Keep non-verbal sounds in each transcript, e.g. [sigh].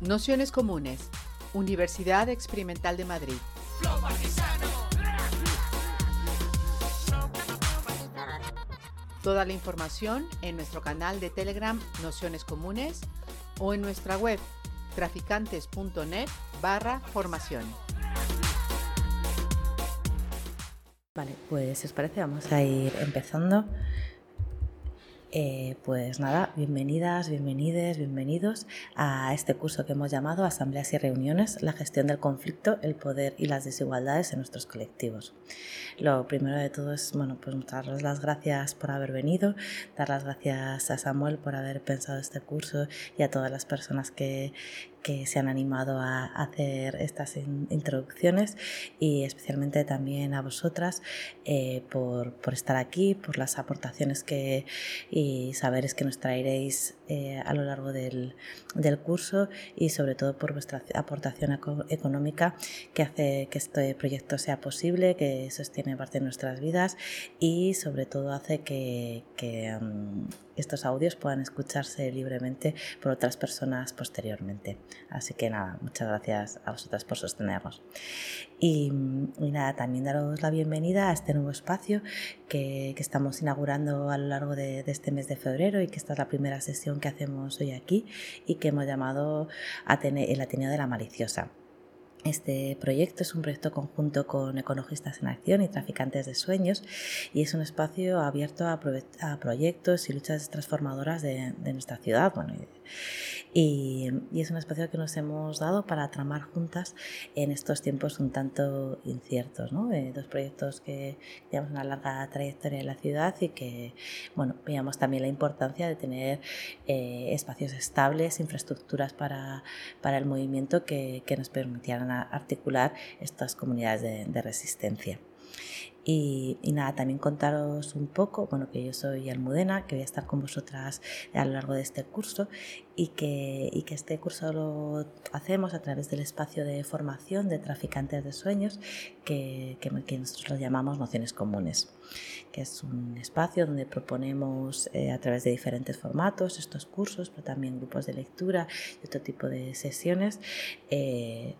Nociones Comunes, Universidad Experimental de Madrid. Toda la información en nuestro canal de Telegram Nociones Comunes o en nuestra web traficantes.net barra formación. Vale, pues si os parece vamos a ir empezando. Eh, pues nada, bienvenidas, bienvenides, bienvenidos a este curso que hemos llamado Asambleas y Reuniones, la gestión del conflicto, el poder y las desigualdades en nuestros colectivos. Lo primero de todo es, bueno, pues darles las gracias por haber venido, dar las gracias a Samuel por haber pensado este curso y a todas las personas que, que se han animado a hacer estas introducciones y especialmente también a vosotras eh, por, por, estar aquí, por las aportaciones que, y saberes que nos traeréis eh, a lo largo del, del, curso y sobre todo por vuestra aportación económica que hace que este proyecto sea posible, que sostiene parte de nuestras vidas y sobre todo hace que, que um, estos audios puedan escucharse libremente por otras personas posteriormente. Así que nada, muchas gracias a vosotras por sostenernos. Y, nada, también daros la bienvenida a este nuevo espacio que, estamos inaugurando a lo largo de, este mes de febrero y que esta es la primera sesión que hacemos hoy aquí y que hemos llamado el Ateneo de la Maliciosa. Este proyecto es un proyecto conjunto con Ecologistas en Acción y Traficantes de Sueños y es un espacio abierto a, proyectos y luchas transformadoras de, nuestra ciudad. Bueno, y, es un espacio que nos hemos dado para tramar juntas en estos tiempos un tanto inciertos. Eh, dos proyectos que llevamos una larga trayectoria en la ciudad y que bueno, veíamos también la importancia de tener eh, espacios estables, infraestructuras para, para el movimiento que, nos permitieran articular estas comunidades de, de resistencia. Y, nada, también contaros un poco, bueno, que yo soy Almudena, que voy a estar con vosotras a lo largo de este curso y que, y que este curso lo hacemos a través del espacio de formación de traficantes de sueños que, que, nosotros lo llamamos Nociones Comunes, que es un espacio donde proponemos eh, a través de diferentes formatos estos cursos, pero también grupos de lectura y otro tipo de sesiones. Eh,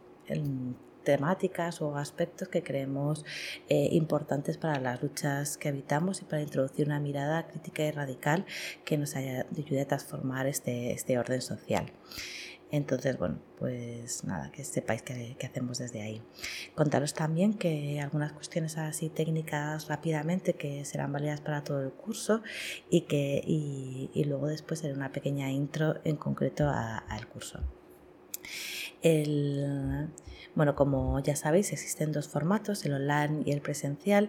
temáticas o aspectos que creemos eh, importantes para las luchas que habitamos y para introducir una mirada crítica y radical que nos ayude a transformar este, este orden social. Entonces, bueno, pues nada, que sepáis que, hacemos desde ahí. Contaros también que algunas cuestiones así técnicas rápidamente que serán válidas para todo el curso y que y, luego después haré una pequeña intro en concreto al curso. El, bueno, como ya sabéis, existen dos formatos, el online y el presencial.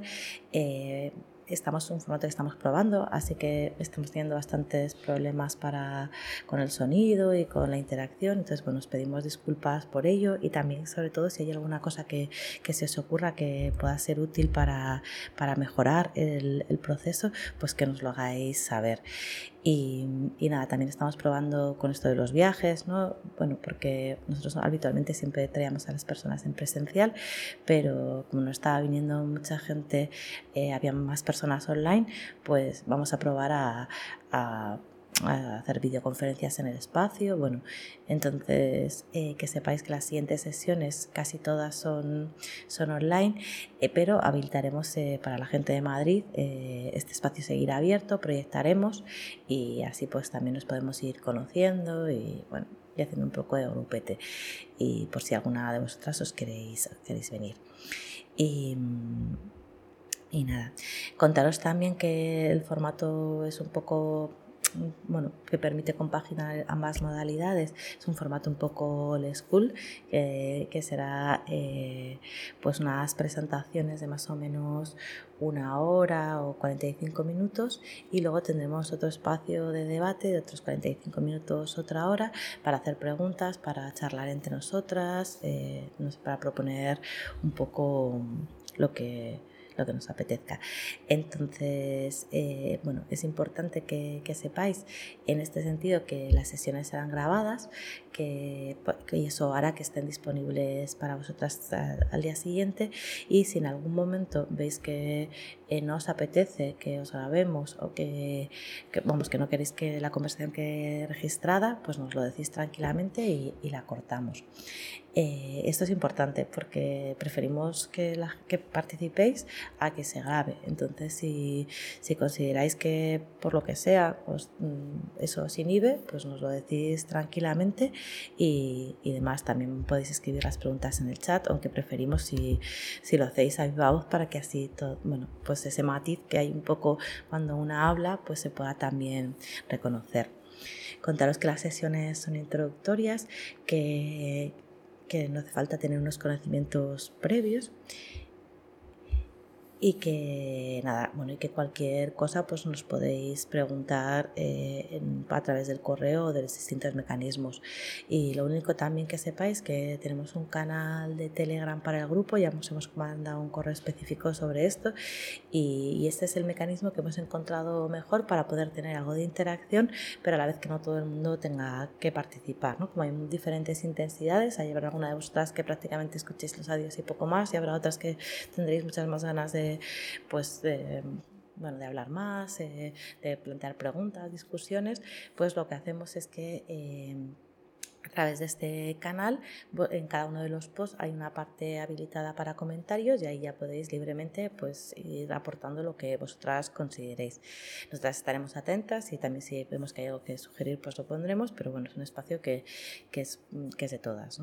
Eh, estamos en un formato que estamos probando, así que estamos teniendo bastantes problemas para, con el sonido y con la interacción. Entonces, bueno, os pedimos disculpas por ello y también, sobre todo, si hay alguna cosa que, que se os ocurra que pueda ser útil para, para mejorar el, el, proceso, pues que nos lo hagáis saber. Y, y, nada, también estamos probando con esto de los viajes, ¿no? Bueno, porque nosotros habitualmente siempre traíamos a las personas en presencial, pero como no estaba viniendo mucha gente, eh, había más personas online, pues vamos a probar a, a hacer videoconferencias en el espacio. Bueno, entonces eh, que sepáis que las siguientes sesiones casi todas son, son online, eh, pero habilitaremos eh, para la gente de Madrid este espacio seguirá abierto, proyectaremos y así pues también nos podemos ir conociendo y bueno, y haciendo un poco de grupete y por si alguna de vosotras os queréis, queréis venir. Y, y nada, contaros también que el formato es un poco bueno, que permite compaginar ambas modalidades. Es un formato un poco old school, que será eh, pues unas presentaciones de más o menos una hora o 45 minutos y luego tendremos otro espacio de debate de otros 45 minutos, otra hora, para hacer preguntas, para charlar entre nosotras, eh, para proponer un poco lo que lo que nos apetezca. Entonces, eh, bueno, es importante que, sepáis en este sentido que las sesiones serán grabadas, que, que, eso hará que estén disponibles para vosotras al día siguiente y si en algún momento veis que eh, no os apetece que os grabemos o que, vamos, que no queréis que la conversación quede registrada, pues nos lo decís tranquilamente y, la cortamos. Eh, esto es importante porque preferimos que, la, que participéis a que se grabe. Entonces, si, si consideráis que por lo que sea pues, mm, eso os inhibe, pues nos lo decís tranquilamente y, y demás. También podéis escribir las preguntas en el chat, aunque preferimos si, si lo hacéis a viva voz para que así bueno, pues ese matiz que hay un poco cuando una habla, pues se pueda también reconocer. Contaros que las sesiones son introductorias, que, que no hace falta tener unos conocimientos previos y que nada, bueno, y que cualquier cosa pues nos podéis preguntar eh, a través del correo o de los distintos mecanismos. Y lo único también que sepáis que tenemos un canal de Telegram para el grupo, ya nos hemos mandado un correo específico sobre esto y, este es el mecanismo que hemos encontrado mejor para poder tener algo de interacción, pero a la vez que no todo el mundo tenga que participar, ¿no? Como hay diferentes intensidades, hay habrá alguna de vosotras que prácticamente escuchéis los audios y poco más y habrá otras que tendréis muchas más ganas de pues, bueno, de hablar más, eh, de plantear preguntas, discusiones, pues lo que hacemos es que eh, a través de este canal, en cada uno de los posts hay una parte habilitada para comentarios y ahí ya podéis libremente pues, ir aportando lo que vosotras consideréis. Nosotras estaremos atentas y también si vemos que hay algo que sugerir, pues lo pondremos, pero bueno, es un espacio que, que, es, que es de todas.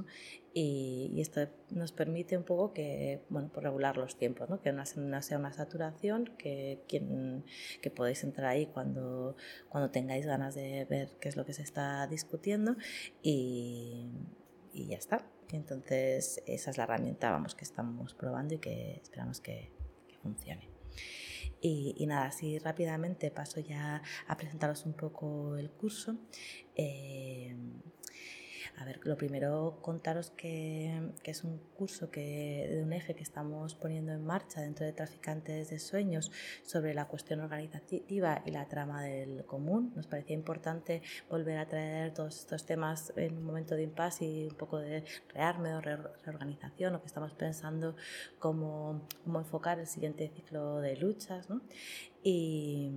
Y, esto nos permite un poco que, bueno, por regular los tiempos, ¿no? que no sea una saturación, que, quien, que podéis entrar ahí cuando, cuando tengáis ganas de ver qué es lo que se está discutiendo y, y ya está. Entonces esa es la herramienta vamos, que estamos probando y que esperamos que, que funcione. Y, y, nada, así rápidamente paso ya a presentaros un poco el curso. Eh, a ver, lo primero contaros que, es un curso que, de un eje que estamos poniendo en marcha dentro de Traficantes de Sueños sobre la cuestión organizativa y la trama del común. Nos parecía importante volver a traer todos estos temas en un momento de impasse y un poco de rearme o reorganización o que estamos pensando cómo, cómo enfocar el siguiente ciclo de luchas. ¿no? Y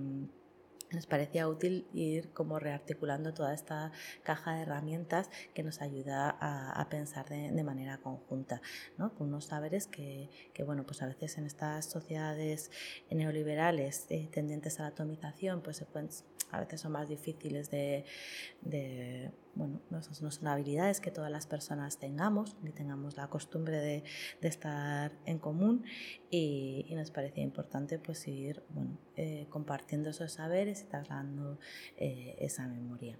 nos parecía útil ir como rearticulando toda esta caja de herramientas que nos ayuda a, pensar de, manera conjunta, ¿no? con unos saberes que, que, bueno, pues a veces en estas sociedades neoliberales eh, tendientes a la atomización, pues se pueden, a veces son más difíciles de, de bueno, no son, habilidades que todas las personas tengamos, ni tengamos la costumbre de, estar en común y, nos parecía importante pues ir bueno, eh, compartiendo esos saberes y trasladando eh, esa memoria.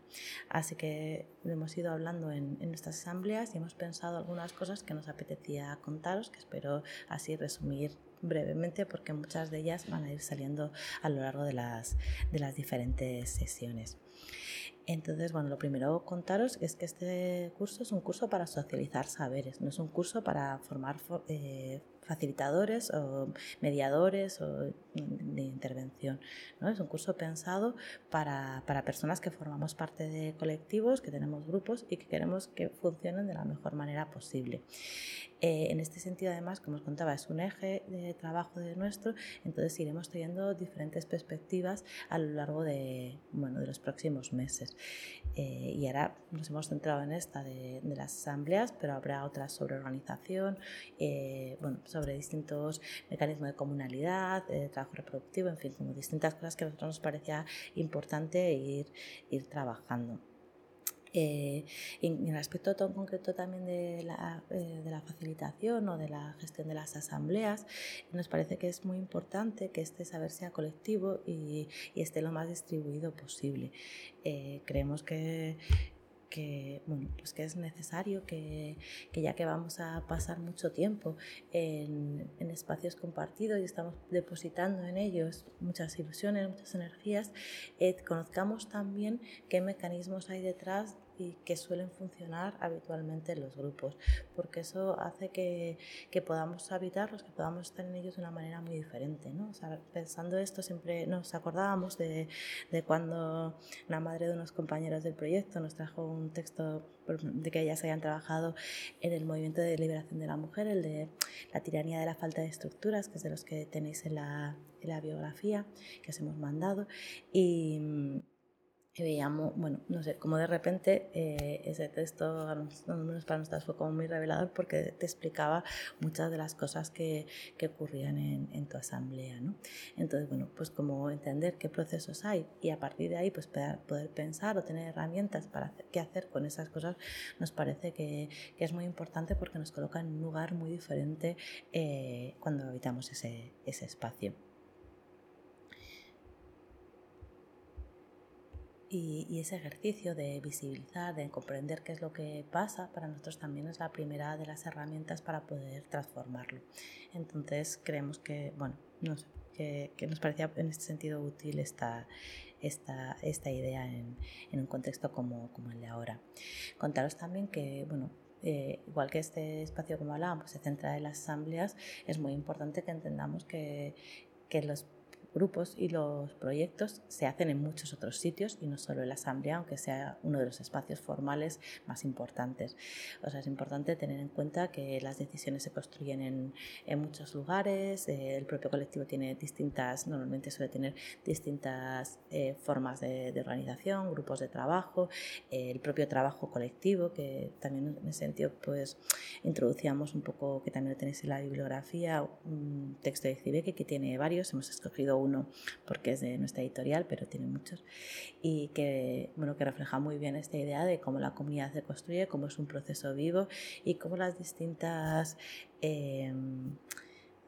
Así que hemos ido hablando en, en nuestras asambleas y hemos pensado algunas cosas que nos apetecía contaros, que espero así resumir brevemente porque muchas de ellas van a ir saliendo a lo largo de las, de las diferentes sesiones. Entonces, bueno, lo primero contaros es que este curso es un curso para socializar saberes, no es un curso para formar eh, facilitadores o mediadores o de intervención. ¿no? Es un curso pensado para, para, personas que formamos parte de colectivos, que tenemos grupos y que queremos que funcionen de la mejor manera posible. Eh, en este sentido, además, como os contaba, es un eje de trabajo de nuestro, entonces iremos teniendo diferentes perspectivas a lo largo de, bueno, de los próximos meses. Eh, y ahora nos hemos centrado en esta de, las asambleas, pero habrá otras sobre organización, eh, bueno, sobre distintos mecanismos de comunalidad, de trabajo reproductivo, en fin, como distintas cosas que a nosotros nos parecía importante ir, ir trabajando. Eh, en el aspecto tan concreto también de la, eh, de la, facilitación o de la gestión de las asambleas, nos parece que es muy importante que este saber sea colectivo y, y esté lo más distribuido posible. Eh, creemos que, que, bueno, pues que es necesario que, que, ya que vamos a pasar mucho tiempo en, en, espacios compartidos y estamos depositando en ellos muchas ilusiones, muchas energías, eh, conozcamos también qué mecanismos hay detrás y que suelen funcionar habitualmente en los grupos, porque eso hace que, que podamos habitarlos, que podamos estar en ellos de una manera muy diferente. ¿no? O sea, pensando esto, siempre nos acordábamos de, de cuando la madre de unos compañeros del proyecto nos trajo un texto de que ellas habían trabajado en el movimiento de liberación de la mujer, el de la tiranía de la falta de estructuras, que es de los que tenéis en la, en la biografía que os hemos mandado. Y, y veíamos, bueno, no sé, como de repente eh, ese texto, para nosotros, fue como muy revelador porque te explicaba muchas de las cosas que, que ocurrían en, en, tu asamblea, ¿no? Entonces, bueno, pues como entender qué procesos hay y a partir de ahí, pues poder, pensar o tener herramientas para qué hacer con esas cosas, nos parece que, que, es muy importante porque nos coloca en un lugar muy diferente eh, cuando habitamos ese, ese espacio. Y, ese ejercicio de visibilizar, de comprender qué es lo que pasa, para nosotros también es la primera de las herramientas para poder transformarlo. Entonces creemos que, bueno, no sé, que, nos parecía en este sentido útil esta, esta, esta idea en, en, un contexto como, como, el de ahora. Contaros también que, bueno, eh, igual que este espacio como hablábamos se centra en las asambleas, es muy importante que entendamos que, que los grupos y los proyectos se hacen en muchos otros sitios y no solo en la asamblea, aunque sea uno de los espacios formales más importantes. O sea, es importante tener en cuenta que las decisiones se construyen en, en muchos lugares, eh, el propio colectivo tiene distintas, normalmente suele tener distintas eh, formas de, de, organización, grupos de trabajo, eh, el propio trabajo colectivo, que también en ese sentido pues introducíamos un poco, que también lo tenéis en la bibliografía, un texto de Cibeke que tiene varios, hemos escogido uno porque es de nuestra editorial, pero tiene muchos, y que, bueno, que refleja muy bien esta idea de cómo la comunidad se construye, cómo es un proceso vivo y cómo las distintas... Eh,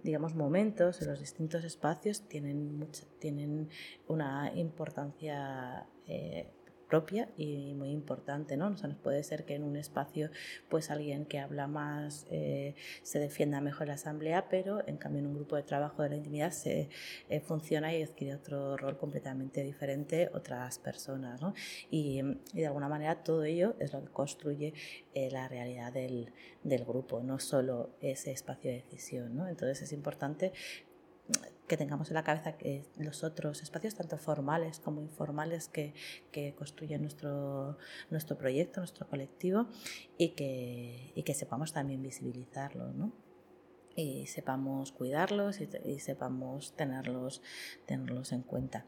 digamos, momentos en los distintos espacios tienen, mucha, tienen una importancia eh, propia y muy importante, ¿no? Nos puede ser que en un espacio, pues alguien que habla más eh, se defienda mejor la asamblea, pero en cambio en un grupo de trabajo de la intimidad se eh, funciona y adquiere otro rol completamente diferente otras personas, ¿no? Y, y, de alguna manera todo ello es lo que construye eh, la realidad del, del, grupo, no solo ese espacio de decisión, ¿no? Entonces es importante que tengamos en la cabeza que los otros espacios, tanto formales como informales, que, que construyen nuestro, proyecto, nuestro colectivo, y que, sepamos también visibilizarlos, ¿no? y sepamos cuidarlos y, y, sepamos tenerlos, tenerlos en cuenta.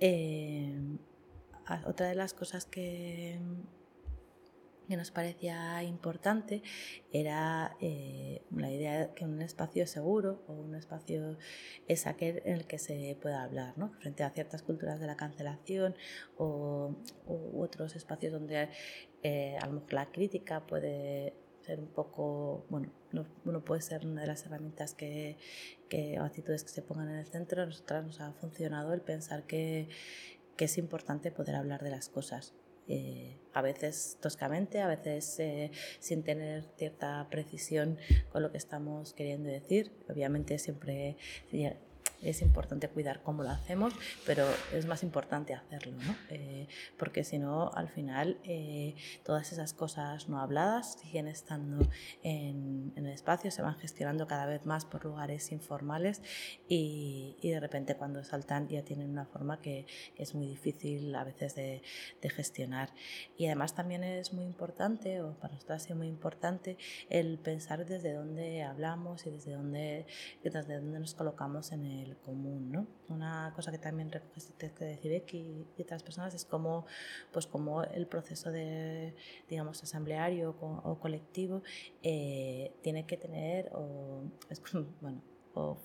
Eh, otra de las cosas que, que nos parecía importante era eh, la idea de que un espacio seguro o un espacio es aquel en el que se pueda hablar, ¿no? frente a ciertas culturas de la cancelación o, u otros espacios donde eh, a lo mejor la crítica puede ser un poco, bueno, no, puede ser una de las herramientas que, que, o actitudes que se pongan en el centro. A nosotras nos ha funcionado el pensar que, que es importante poder hablar de las cosas eh, a veces toscamente, a veces eh, sin tener cierta precisión con lo que estamos queriendo decir. Obviamente siempre es importante cuidar cómo lo hacemos, pero es más importante hacerlo, ¿no? Eh, porque si no, al final, eh, todas esas cosas no habladas siguen estando en, en, el espacio, se van gestionando cada vez más por lugares informales y, y de repente cuando saltan ya tienen una forma que, que es muy difícil a veces de, de, gestionar. Y además también es muy importante, o para nosotros ha sido muy importante, el pensar desde dónde hablamos y desde dónde, desde dónde nos colocamos en el común, ¿no? Una cosa que también recoge este que decir y, otras personas es como, pues como el proceso de, digamos, asambleario o, o colectivo eh, tiene que tener, o, es, bueno,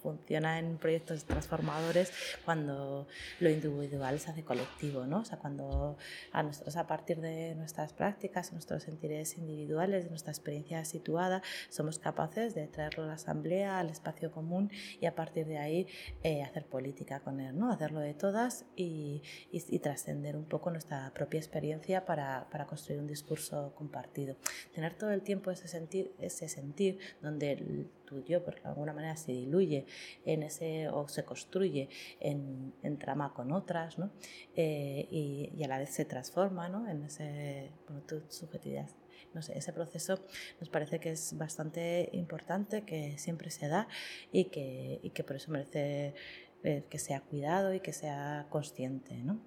funciona en proyectos transformadores cuando lo individual se hace colectivo, ¿no? O sea, cuando a nosotros a partir de nuestras prácticas, nuestros sentires individuales, nuestra experiencia situada, somos capaces de traerlo a la asamblea, al espacio común y a partir de ahí eh, hacer política con él, ¿no? Hacerlo de todas y, y, y trascender un poco nuestra propia experiencia para, para, construir un discurso compartido. Tener todo el tiempo ese sentir, ese sentir donde tu yo, pero de alguna manera se diluye en ese o se construye en, trama con otras, ¿no? Eh, y, a la vez se transforma ¿no? en ese, bueno, tu subjetividad. No sé, ese proceso nos parece que es bastante importante, que siempre se da y que, y que por eso merece eh, que sea cuidado y que sea consciente. ¿no?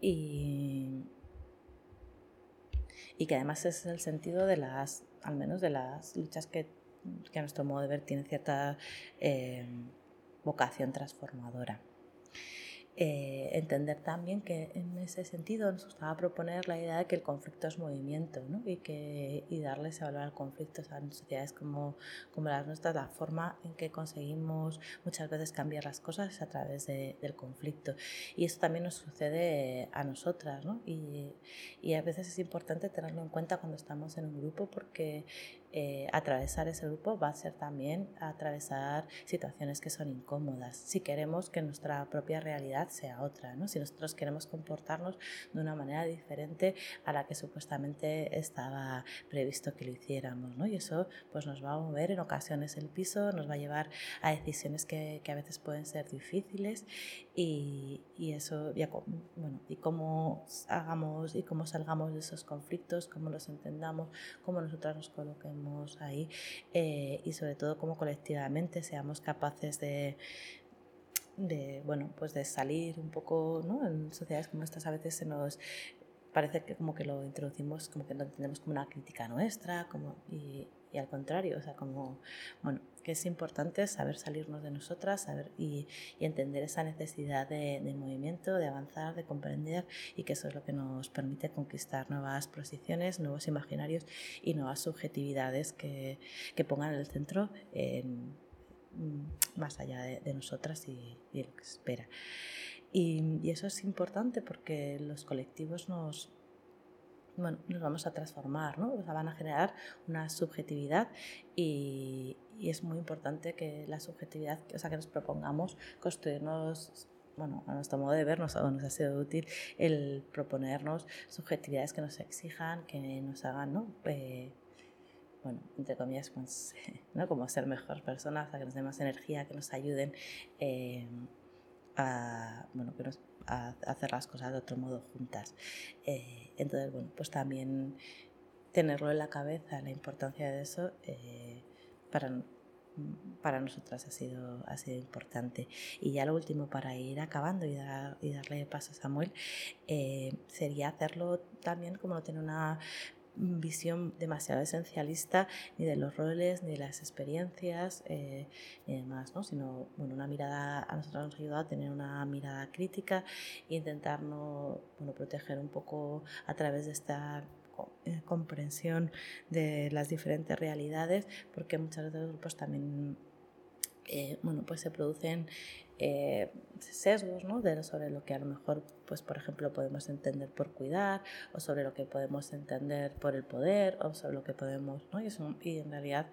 Y, y que además es el sentido de las, al menos de las luchas que, que a nuestro modo de ver tienen cierta eh, vocación transformadora. Eh, entender también que en ese sentido nos gustaba proponer la idea de que el conflicto es movimiento ¿no? y, que, y darles a valor al conflicto o en sociedades como, como las nuestras, la forma en que conseguimos muchas veces cambiar las cosas es a través de, del conflicto. Y eso también nos sucede a nosotras ¿no? y, y a veces es importante tenerlo en cuenta cuando estamos en un grupo porque eh, atravesar ese grupo va a ser también atravesar situaciones que son incómodas, si queremos que nuestra propia realidad sea otra, ¿no? si nosotros queremos comportarnos de una manera diferente a la que supuestamente estaba previsto que lo hiciéramos. ¿no? Y eso pues, nos va a mover en ocasiones el piso, nos va a llevar a decisiones que, que a veces pueden ser difíciles y, y eso, bueno, y cómo hagamos y cómo salgamos de esos conflictos, cómo los entendamos, cómo nosotras nos coloquemos ahí eh, y sobre todo como colectivamente seamos capaces de, de, bueno, pues de salir un poco, ¿no? En sociedades como estas a veces se nos parece que como que lo introducimos, como que lo entendemos como una crítica nuestra, como, y al contrario, o sea, como, bueno, que es importante saber salirnos de nosotras saber y, entender esa necesidad de, movimiento, de avanzar, de comprender y que eso es lo que nos permite conquistar nuevas posiciones, nuevos imaginarios y nuevas subjetividades que, que pongan el centro en, mm, más allá de, nosotras y, y, lo que espera. Y, y eso es importante porque los colectivos nos, bueno, nos vamos a transformar, ¿no? O sea, van a generar una subjetividad y, y, es muy importante que la subjetividad, o sea, que nos propongamos construirnos bueno, a nuestro modo de ver nos, nos ha sido útil el proponernos subjetividades que nos exijan, que nos hagan, ¿no? Eh, bueno, entre comillas, pues, [laughs] ¿no? como ser mejor personas, que nos den más energía, que nos ayuden eh, a, bueno, que nos hacer las cosas de otro modo juntas. Eh, entonces, bueno, pues también tenerlo en la cabeza, la importancia de eso, eh, para, para nosotras ha sido, ha sido importante. Y ya lo último, para ir acabando y, y darle paso a Samuel, eh, sería hacerlo también como lo tiene una visión demasiado esencialista ni de los roles, ni de las experiencias, eh, ni demás, ¿no? sino bueno, una mirada, a nosotros nos ha ayudado a tener una mirada crítica e intentar no, bueno, proteger un poco a través de esta eh, comprensión de las diferentes realidades, porque muchas veces los grupos también eh, bueno, pues se producen eh, sesgos ¿no? de, sobre lo que a lo mejor, pues, por ejemplo, podemos entender por cuidar, o sobre lo que podemos entender por el poder, o sobre lo que podemos, ¿no? y, eso, y en realidad,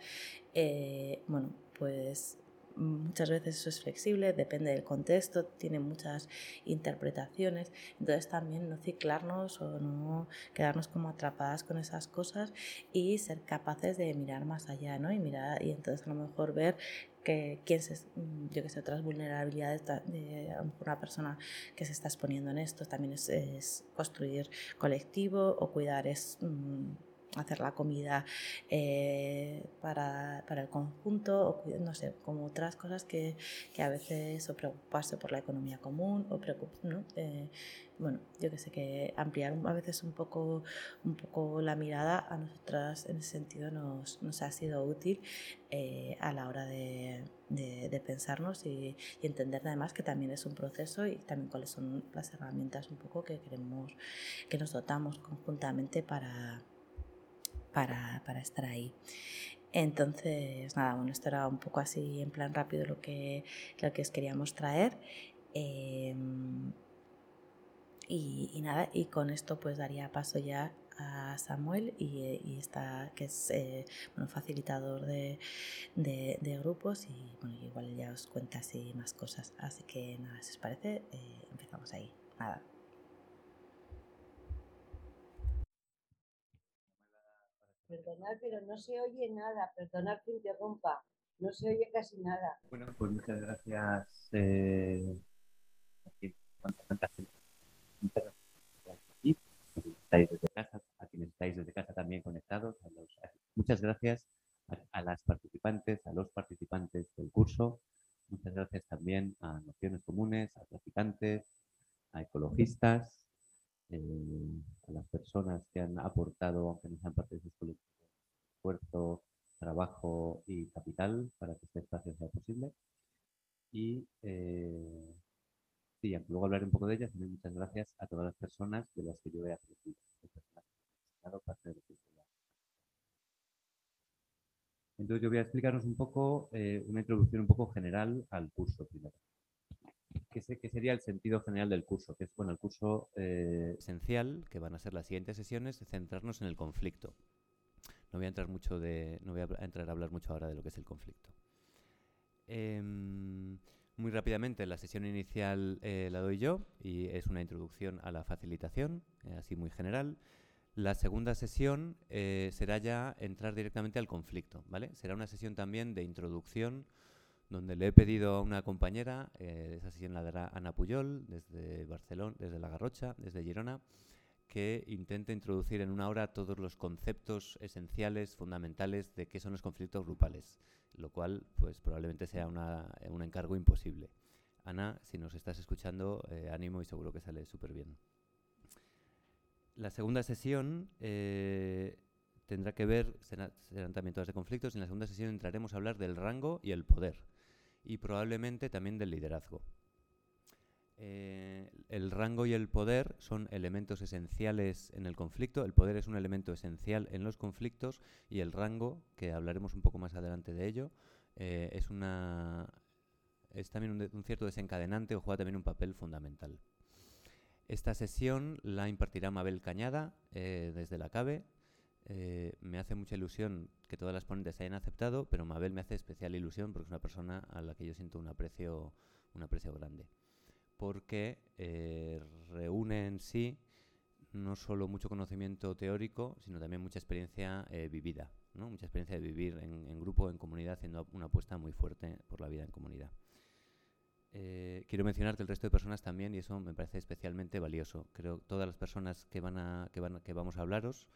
eh, bueno, pues muchas veces eso es flexible, depende del contexto, tiene muchas interpretaciones, entonces también no ciclarnos o no quedarnos como atrapadas con esas cosas y ser capaces de mirar más allá, ¿no? Y mirar y entonces a lo mejor ver que quién se, mm, yo que sé, otras vulnerabilidades de una persona que se está exponiendo en esto también es, construir colectivo o cuidar es mm, hacer la comida eh, para, para, el conjunto, o no sé, como otras cosas que, que, a veces, o preocuparse por la economía común, o ¿no? Eh, bueno, yo que sé, que ampliar a veces un poco, un poco la mirada a nosotras en ese sentido nos, nos ha sido útil eh, a la hora de, de, pensarnos y, entender además que también es un proceso y también cuáles son las herramientas un poco que queremos, que nos dotamos conjuntamente para para, estar ahí. Entonces, nada, bueno, esto era un poco así en plan rápido lo que, lo que os queríamos traer. Em, y, nada, y con esto pues daría paso ya a Samuel y, está, que es eh, bueno, facilitador de, grupos y bueno, igual ya os cuenta así más cosas. Así que nada, si os parece, eh, empezamos ahí. Nada. Perdonad, pero no se oye nada. Perdonad que interrumpa. No se oye casi nada. Bueno, pues muchas gracias. Eh, estáis desde casa, a quienes estáis desde casa también conectados. muchas gracias a, las participantes, a los participantes del curso. Muchas gracias también a Nociones Comunes, a traficantes, a ecologistas, eh, a las personas que han aportado, aunque no sean parte de sus colectivos, esfuerzo, trabajo y capital para que este espacio sea posible. Y eh, sí, luego hablaré un poco de ellas, también muchas gracias a todas las personas de las que yo he aprendido. Entonces yo voy a explicaros un poco, eh, una introducción un poco general al curso primero. ¿Qué, sería el sentido general del curso? Que es, bueno, el curso eh, esencial, que van a ser las siguientes sesiones, centrarnos en el conflicto. No voy a entrar mucho de, no voy a entrar a hablar mucho ahora de lo que es el conflicto. Em, muy rápidamente, la sesión inicial eh, la doy yo y es una introducción a la facilitación, así muy general. La segunda sesión eh, será ya entrar directamente al conflicto, ¿vale? Será una sesión también de introducción donde le he pedido a una compañera, eh, sesión la dará Ana Puyol desde Barcelona, desde La Garrocha, desde Girona, que intente introducir en una hora todos los conceptos esenciales, fundamentales de qué son los conflictos grupales, lo cual pues probablemente sea un encargo imposible. Ana, si nos estás escuchando, eh, ánimo y seguro que sale súper bien. La segunda sesión eh, tendrá que ver, serán, también todas de conflictos, y en la segunda sesión entraremos a hablar del rango y el poder, y probablemente también del liderazgo. Eh, el rango y el poder son elementos esenciales en el conflicto, el poder es un elemento esencial en los conflictos y el rango, que hablaremos un poco más adelante de ello, eh, es, una, es también un, cierto desencadenante o juega también un papel fundamental. Esta sesión la impartirá Mabel Cañada eh, desde la CABE. Eh, me hace mucha ilusión que todas las ponentes hayan aceptado, pero Mabel me hace especial ilusión porque es una persona a la que yo siento un aprecio, un aprecio grande. Porque eh, reúne en sí no solo mucho conocimiento teórico, sino también mucha experiencia vivida, ¿no? mucha experiencia de vivir en, grupo, en comunidad, haciendo una apuesta muy fuerte por la vida en comunidad. Eh, quiero mencionar que el resto de personas también, y eso me parece especialmente valioso. Creo que todas las personas que, van a, que, van, que vamos a hablaros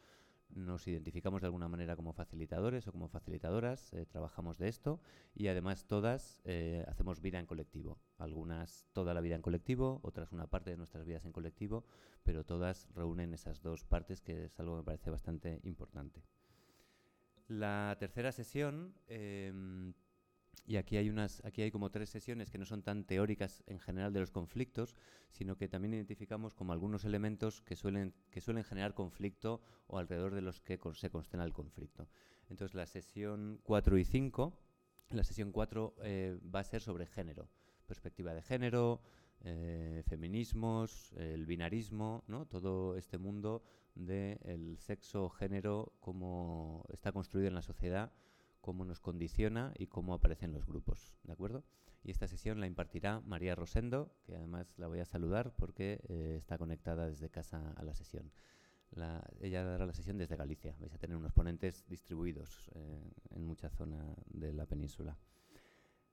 nos identificamos de alguna manera como facilitadores o como facilitadoras, eh, trabajamos de esto y además todas eh, hacemos vida en colectivo. Algunas toda la vida en colectivo, otras una parte de nuestras vidas en colectivo, pero todas reúnen esas dos partes que es algo que me parece bastante importante. La tercera sesión em, y aquí hay, unas, aquí hay como tres sesiones que no son tan teóricas en general de los conflictos, sino que también identificamos como algunos elementos que suelen, que suelen generar conflicto o alrededor de los que se constena el conflicto. Entonces, la sesión 4 y 5, la sesión 4 eh, va a ser sobre género, perspectiva de género, eh, feminismos, el binarismo, ¿no? todo este mundo del sexo, género, cómo está construido en la sociedad cómo nos condiciona y cómo aparecen los grupos, ¿de acuerdo? Y esta sesión la impartirá María Rosendo, que además la voy a saludar porque eh, está conectada desde casa a la sesión. ella dará la sesión desde Galicia. Vais a tener unos ponentes distribuidos eh, en mucha zona de la península.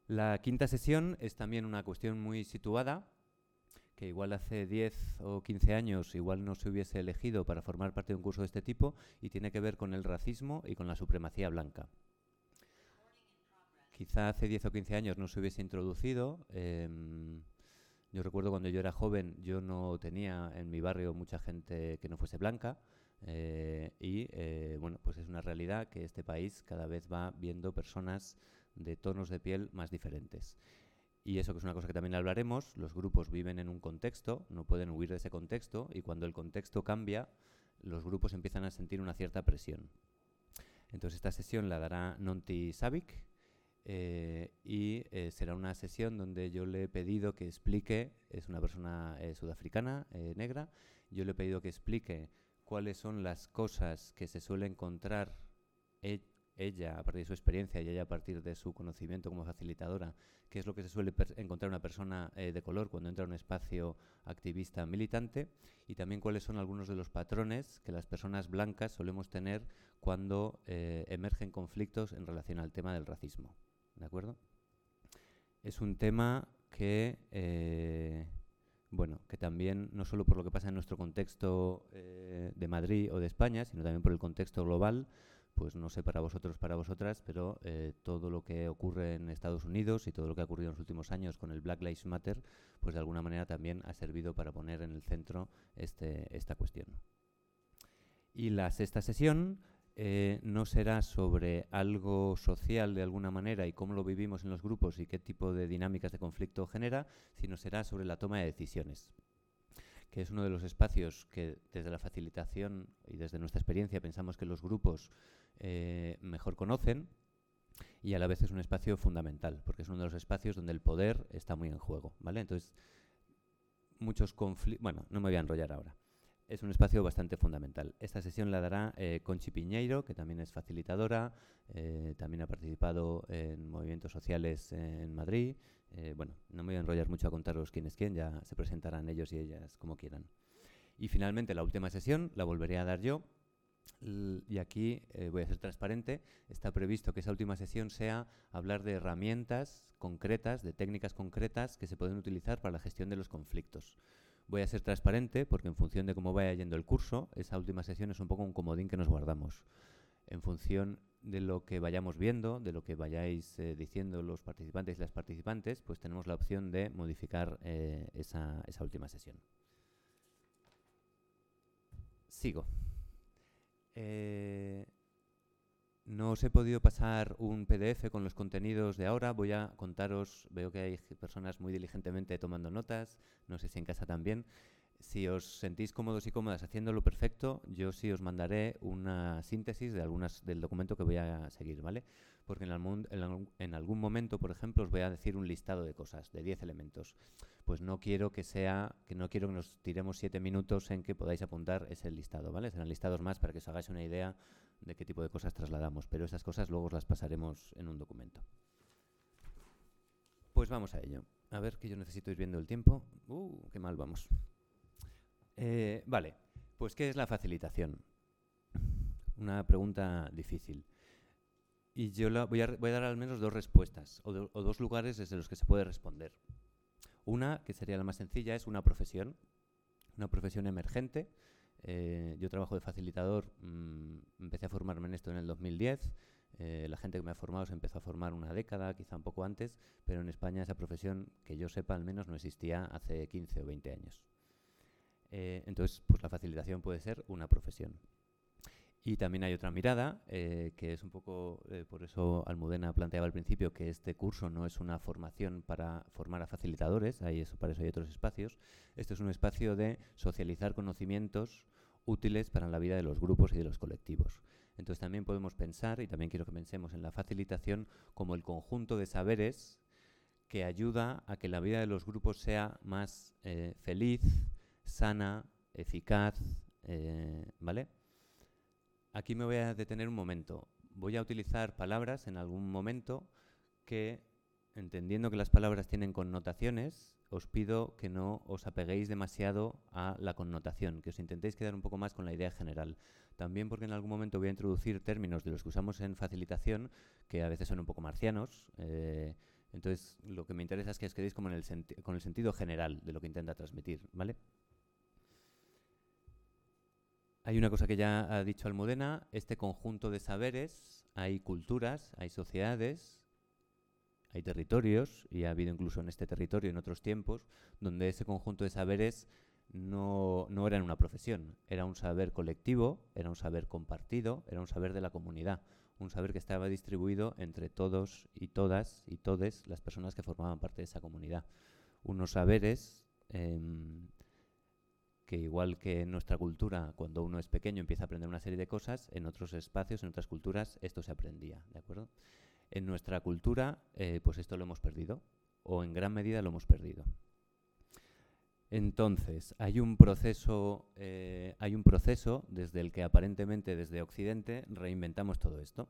La quinta sesión es también una cuestión muy situada, que igual hace 10 o 15 años igual no se hubiese elegido para formar parte de un curso de este tipo y tiene que ver con el racismo y con la supremacía blanca quizá hace 10 o 15 años no se hubiese introducido. Em, yo recuerdo cuando yo era joven, yo no tenía en mi barrio mucha gente que no fuese blanca. Eh, y eh, bueno, pues es una realidad que este país cada vez va viendo personas de tonos de piel más diferentes. Y eso que es una cosa que también hablaremos, los grupos viven en un contexto, no pueden huir de ese contexto, y cuando el contexto cambia, los grupos empiezan a sentir una cierta presión. Entonces esta sesión la dará Nonti Savic, eh, y eh, será una sesión donde yo le he pedido que explique, es una persona eh, sudafricana, negra, yo le he pedido que explique cuáles son las cosas que se suele encontrar ella, a partir de su experiencia y ella a partir de su conocimiento como facilitadora, qué es lo que se suele encontrar una persona de color cuando entra a un espacio activista militante y también cuáles son algunos de los patrones que las personas blancas solemos tener cuando emergen conflictos en relación al tema del racismo. ¿De acuerdo? Es un tema que, eh, bueno, que también, no solo por lo que pasa en nuestro contexto de Madrid o de España, sino también por el contexto global, pues no sé para vosotros, para vosotras, pero eh, todo lo que ocurre en Estados Unidos y todo lo que ha ocurrido en los últimos años con el Black Lives Matter, pues de alguna manera también ha servido para poner en el centro este, esta cuestión. Y la sexta sesión eh, no será sobre algo social de alguna manera y cómo lo vivimos en los grupos y qué tipo de dinámicas de conflicto genera, sino será sobre la toma de decisiones que es uno de los espacios que desde la facilitación y desde nuestra experiencia pensamos que los grupos eh, mejor conocen y a la vez es un espacio fundamental, porque es uno de los espacios donde el poder está muy en juego, ¿vale? Entonces, muchos conflictos... Bueno, no me voy a enrollar ahora. Es un espacio bastante fundamental. Esta sesión la dará eh, Conchi Piñeiro, que también es facilitadora, eh, también ha participado en movimientos sociales en Madrid, eh, bueno, no me voy a enrollar mucho a contaros quién es quién, ya se presentarán ellos y ellas como quieran. Y finalmente la última sesión la volveré a dar yo. y aquí voy a ser transparente. Está previsto que esa última sesión sea hablar de herramientas concretas, de técnicas concretas que se pueden utilizar para la gestión de los conflictos. Voy a ser transparente porque en función de cómo vaya yendo el curso, esa última sesión es un poco un comodín que nos guardamos. En función de lo que vayamos viendo, de lo que vayáis eh, diciendo los participantes y las participantes, pues tenemos la opción de modificar eh, esa, esa, última sesión. Sigo. Eh, no os he podido pasar un PDF con los contenidos de ahora. Voy a contaros, veo que hay personas muy diligentemente tomando notas, no sé si en casa también. Si os sentís cómodos y cómodas haciéndolo perfecto, yo sí os mandaré una síntesis de algunas del documento que voy a seguir, ¿vale? Porque en, algún, en algún momento, por ejemplo, os voy a decir un listado de cosas, de 10 elementos. Pues no quiero que sea, que no quiero que nos tiremos 7 minutos en que podáis apuntar ese listado, ¿vale? Serán listados más para que os hagáis una idea de qué tipo de cosas trasladamos, pero esas cosas luego las pasaremos en un documento. Pues vamos a ello. A ver que yo necesito ir viendo el tiempo. Uh, qué mal vamos. Eh, vale, pues ¿qué es la facilitación? Una pregunta difícil. Y yo voy, a, dar al menos dos respuestas, o, dos lugares desde los que se puede responder. Una, que sería la más sencilla, es una profesión, una profesión emergente. Eh, yo trabajo de facilitador, mm, empecé a formarme en esto en el 2010. Eh, la gente que me ha formado se empezó a formar una década, quizá un poco antes, pero en España esa profesión, que yo sepa al menos, no existía hace 15 o 20 años. Eh, entonces, pues la facilitación puede ser una profesión. Y también hay otra mirada, eh, que es un poco, por eso Almudena planteaba al principio que este curso no es una formación para formar a facilitadores, hay eso, para eso hay otros espacios. Este es un espacio de socializar conocimientos útiles para la vida de los grupos y de los colectivos. Entonces también podemos pensar, y también quiero que pensemos en la facilitación como el conjunto de saberes que ayuda a que la vida de los grupos sea más feliz, sana, eficaz, eh, ¿vale? Aquí me voy a detener un momento. Voy a utilizar palabras en algún momento que, entendiendo que las palabras tienen connotaciones, os pido que no os apeguéis demasiado a la connotación, que os intentéis quedar un poco más con la idea general. También porque en algún momento voy a introducir términos de los que usamos en facilitación, que a veces son un poco marcianos. Eh, entonces, lo que me interesa es que os quedéis como en el con el sentido general de lo que intenta transmitir, ¿vale? Hay una cosa que ya ha dicho Almudena, este conjunto de saberes, hay culturas, hay sociedades, hay territorios, y ha habido incluso en este territorio en otros tiempos, donde ese conjunto de saberes no, no era una profesión, era un saber colectivo, era un saber compartido, era un saber de la comunidad, un saber que estaba distribuido entre todos y todas y todes las personas que formaban parte de esa comunidad. Unos saberes em, que igual que en nuestra cultura, cuando uno es pequeño empieza a aprender una serie de cosas, en otros espacios, en otras culturas, esto se aprendía, ¿de acuerdo? En nuestra cultura, eh, pues esto lo hemos perdido, o en gran medida lo hemos perdido. Entonces, hay un proceso, eh, hay un proceso desde el que aparentemente desde Occidente reinventamos todo esto.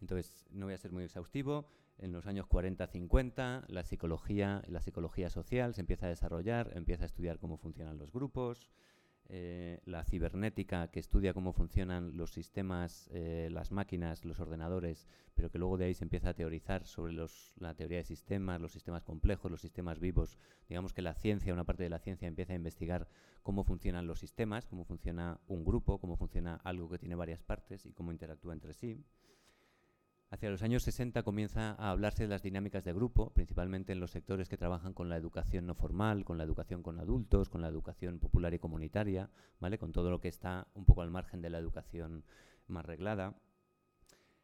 Entonces, no voy a ser muy exhaustivo. En los años 40-50, la psicología, la psicología social se empieza a desarrollar, empieza a estudiar cómo funcionan los grupos, eh, la cibernética, que estudia cómo funcionan los sistemas, eh, las máquinas, los ordenadores, pero que luego de ahí se empieza a teorizar sobre los, la teoría de sistemas, los sistemas complejos, los sistemas vivos. Digamos que la ciencia, una parte de la ciencia, empieza a investigar cómo funcionan los sistemas, cómo funciona un grupo, cómo funciona algo que tiene varias partes y cómo interactúa entre sí. Hacia los años 60 comienza a hablarse de las dinámicas de grupo, principalmente en los sectores que trabajan con la educación no formal, con la educación con adultos, con la educación popular y comunitaria, ¿vale? con todo lo que está un poco al margen de la educación más reglada.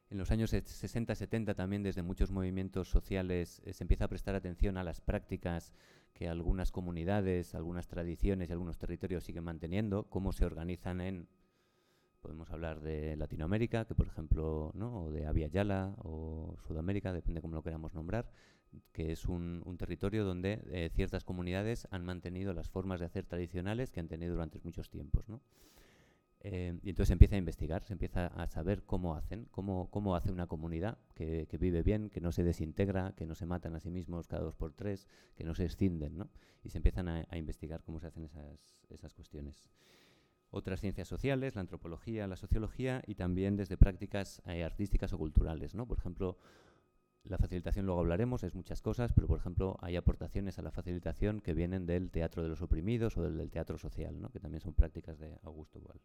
En los años 60-70 también desde muchos movimientos sociales eh, se empieza a prestar atención a las prácticas que algunas comunidades, algunas tradiciones y algunos territorios siguen manteniendo, cómo se organizan en Podemos hablar de Latinoamérica, que por ejemplo, ¿no? o de Avia Yala, o Sudamérica, depende cómo lo queramos nombrar, que es un, territorio donde eh, ciertas comunidades han mantenido las formas de hacer tradicionales que han tenido durante muchos tiempos. ¿no? Eh, y entonces se empieza a investigar, se empieza a saber cómo hacen, cómo, cómo hace una comunidad que, vive bien, que no se desintegra, que no se matan a sí mismos cada dos por tres, que no se escinden, ¿no? Y se empiezan a, a investigar cómo se hacen esas, esas cuestiones otras ciencias sociales, la antropología, la sociología y también desde prácticas eh, artísticas o culturales. ¿no? Por ejemplo, la facilitación, luego hablaremos, es muchas cosas, pero por ejemplo hay aportaciones a la facilitación que vienen del teatro de los oprimidos o del, teatro social, ¿no? que también son prácticas de Augusto Boal.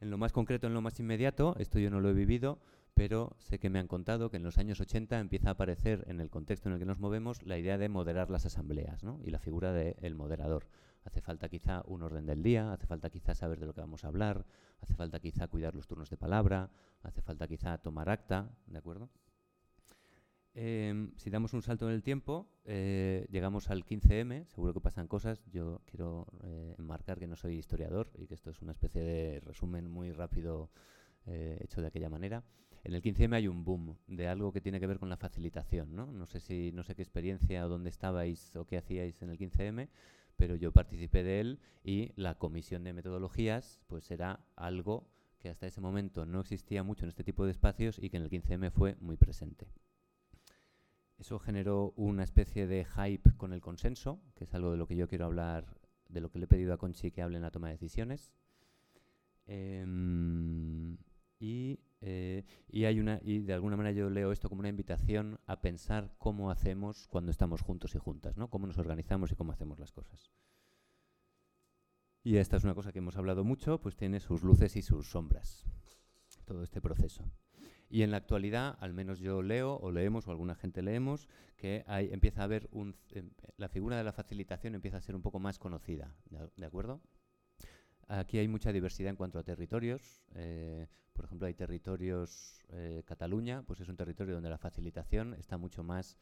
En lo más concreto, en lo más inmediato, esto yo no lo he vivido, pero sé que me han contado que en los años 80 empieza a aparecer en el contexto en el que nos movemos la idea de moderar las asambleas ¿no? y la figura del moderador. Hace falta quizá un orden del día, hace falta quizá saber de lo que vamos a hablar, hace falta quizá cuidar los turnos de palabra, hace falta quizá tomar acta, ¿de acuerdo? Em, si damos un salto en el tiempo, eh, llegamos al 15M, seguro que pasan cosas. Yo quiero eh, enmarcar que no soy historiador y que esto es una especie de resumen muy rápido eh, hecho de aquella manera. En el 15M hay un boom de algo que tiene que ver con la facilitación. ¿no? no sé si no sé qué experiencia o dónde estabais o qué hacíais en el 15M, pero yo participé de él y la comisión de metodologías pues era algo que hasta ese momento no existía mucho en este tipo de espacios y que en el 15M fue muy presente. Eso generó una especie de hype con el consenso, que es algo de lo que yo quiero hablar, de lo que le he pedido a Conchi que hable en la toma de decisiones. Em, y eh, y, hay una, y de alguna manera yo leo esto como una invitación a pensar cómo hacemos cuando estamos juntos y juntas, ¿no? cómo nos organizamos y cómo hacemos las cosas. Y esta es una cosa que hemos hablado mucho, pues tiene sus luces y sus sombras, todo este proceso. Y en la actualidad, al menos yo leo o leemos o alguna gente leemos, que hay, empieza a haber un, em, la figura de la facilitación empieza a ser un poco más conocida, ¿de, acuerdo? Aquí hay mucha diversidad en cuanto a territorios. Eh, por ejemplo, hay territorios, eh, Cataluña, pues es un territorio donde la facilitación está mucho más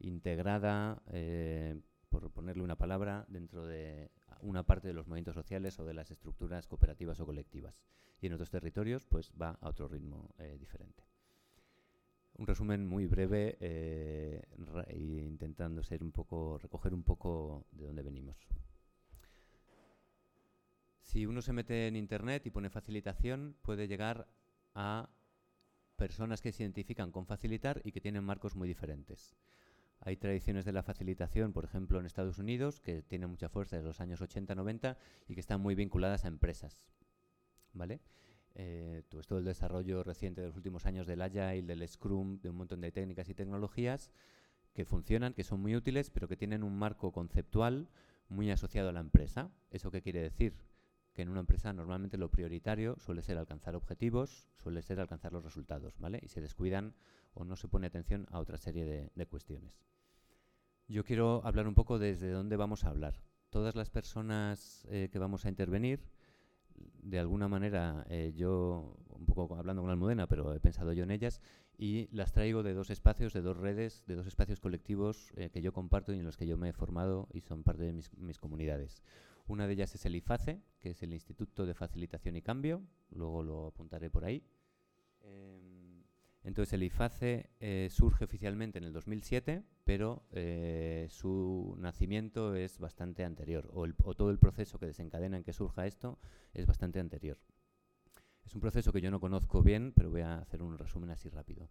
integrada, eh, por ponerle una palabra, dentro de una parte de los movimientos sociales o de las estructuras cooperativas o colectivas. Y en otros territorios, pues va a otro ritmo diferente. Un resumen muy breve e intentando ser un poco, recoger un poco de dónde venimos. Si uno se mete en internet y pone facilitación, puede llegar a personas que se identifican con facilitar y que tienen marcos muy diferentes. Hay tradiciones de la facilitación, por ejemplo, en Estados Unidos, que tienen mucha fuerza desde los años 80-90 y que están muy vinculadas a empresas. ¿Vale? Eh, todo esto del desarrollo reciente de los últimos años del Agile, del Scrum, de un montón de técnicas y tecnologías que funcionan, que son muy útiles, pero que tienen un marco conceptual muy asociado a la empresa. ¿Eso qué quiere decir? Que en una empresa normalmente lo prioritario suele ser alcanzar objetivos, suele ser alcanzar los resultados, ¿vale? Y se descuidan o no se pone atención a otra serie de, cuestiones. Yo quiero hablar un poco desde dónde vamos a hablar. Todas las personas eh, que vamos a intervenir, de alguna manera, eh, yo, un poco hablando con Almudena, pero he pensado yo en ellas, y las traigo de dos espacios, de dos redes, de dos espacios colectivos eh, que yo comparto y en los que yo me he formado y son parte de mis, mis comunidades. Una de ellas es el IFACE, que es el Instituto de Facilitación y Cambio, luego lo apuntaré por ahí. Em, entonces el IFACE eh, surge oficialmente en el 2007, pero eh, su nacimiento es bastante anterior, o, todo el proceso que desencadena en que surja esto es bastante anterior. Es un proceso que yo no conozco bien, pero voy a hacer un resumen así rápido.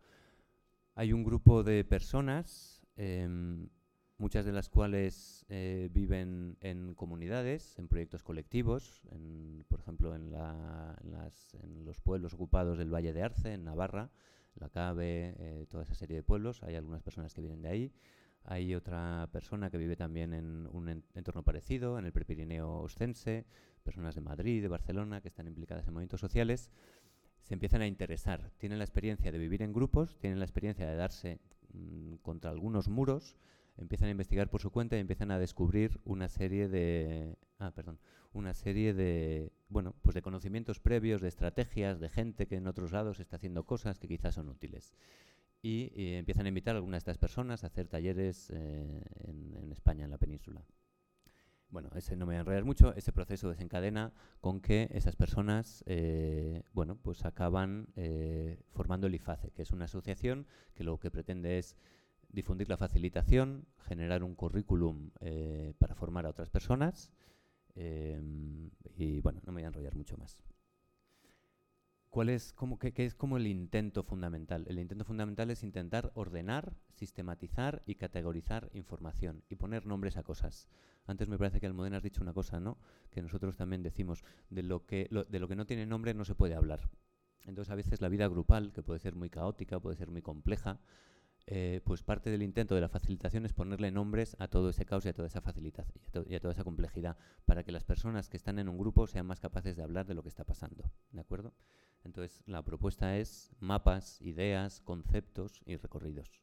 Hay un grupo de personas, em, muchas de las cuales eh, viven en comunidades, en proyectos colectivos, por ejemplo en, los pueblos ocupados del Valle de Arce, en Navarra, La Cabe, eh, toda esa serie de pueblos. Hay algunas personas que vienen de ahí. Hay otra persona que vive también en un entorno parecido, en el Prepirineo Ostense, personas de Madrid, de Barcelona, que están implicadas en movimientos sociales, se empiezan a interesar. Tienen la experiencia de vivir en grupos, tienen la experiencia de darse mm, contra algunos muros, empiezan a investigar por su cuenta y empiezan a descubrir una serie de ah, perdón, una serie de bueno, pues de conocimientos previos, de estrategias, de gente que en otros lados está haciendo cosas que quizás son útiles. Y, empiezan a invitar a algunas de estas personas a hacer talleres eh, en España, en la península bueno, ese no me voy a enrollar mucho, ese proceso desencadena con que esas personas, eh, bueno, pues acaban eh, formando el IFACE, que es una asociación que lo que pretende es difundir la facilitación, generar un currículum eh, para formar a otras personas y, bueno, no me voy a enrollar mucho más. ¿Cuál es, como, qué, es como el intento fundamental? El intento fundamental es intentar ordenar, sistematizar y categorizar información y poner nombres a cosas. Antes me parece que Almudena has dicho una cosa, ¿no? Que nosotros también decimos, de lo que, de lo que no tiene nombre no se puede hablar. Entonces a veces la vida grupal, que puede ser muy caótica, puede ser muy compleja, eh, pues parte del intento de la facilitación es ponerle nombres a todo ese caos y a toda esa facilitación y a, toda esa complejidad para que las personas que están en un grupo sean más capaces de hablar de lo que está pasando. ¿De acuerdo? Entonces la propuesta es mapas, ideas, conceptos y recorridos.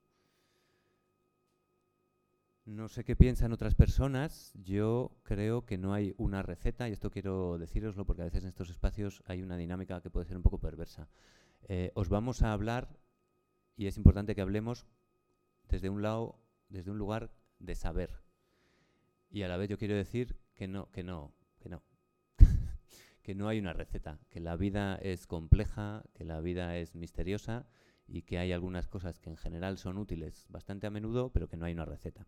No sé qué piensan otras personas. Yo creo que no hay una receta, y esto quiero deciroslo porque a veces en estos espacios hay una dinámica que puede ser un poco perversa. Eh, os vamos a hablar, y es importante que hablemos desde un lado, desde un lugar de saber. Y a la vez yo quiero decir que no, que no, que no. [laughs] que no hay una receta, que la vida es compleja, que la vida es misteriosa y que hay algunas cosas que en general son útiles bastante a menudo, pero que no hay una receta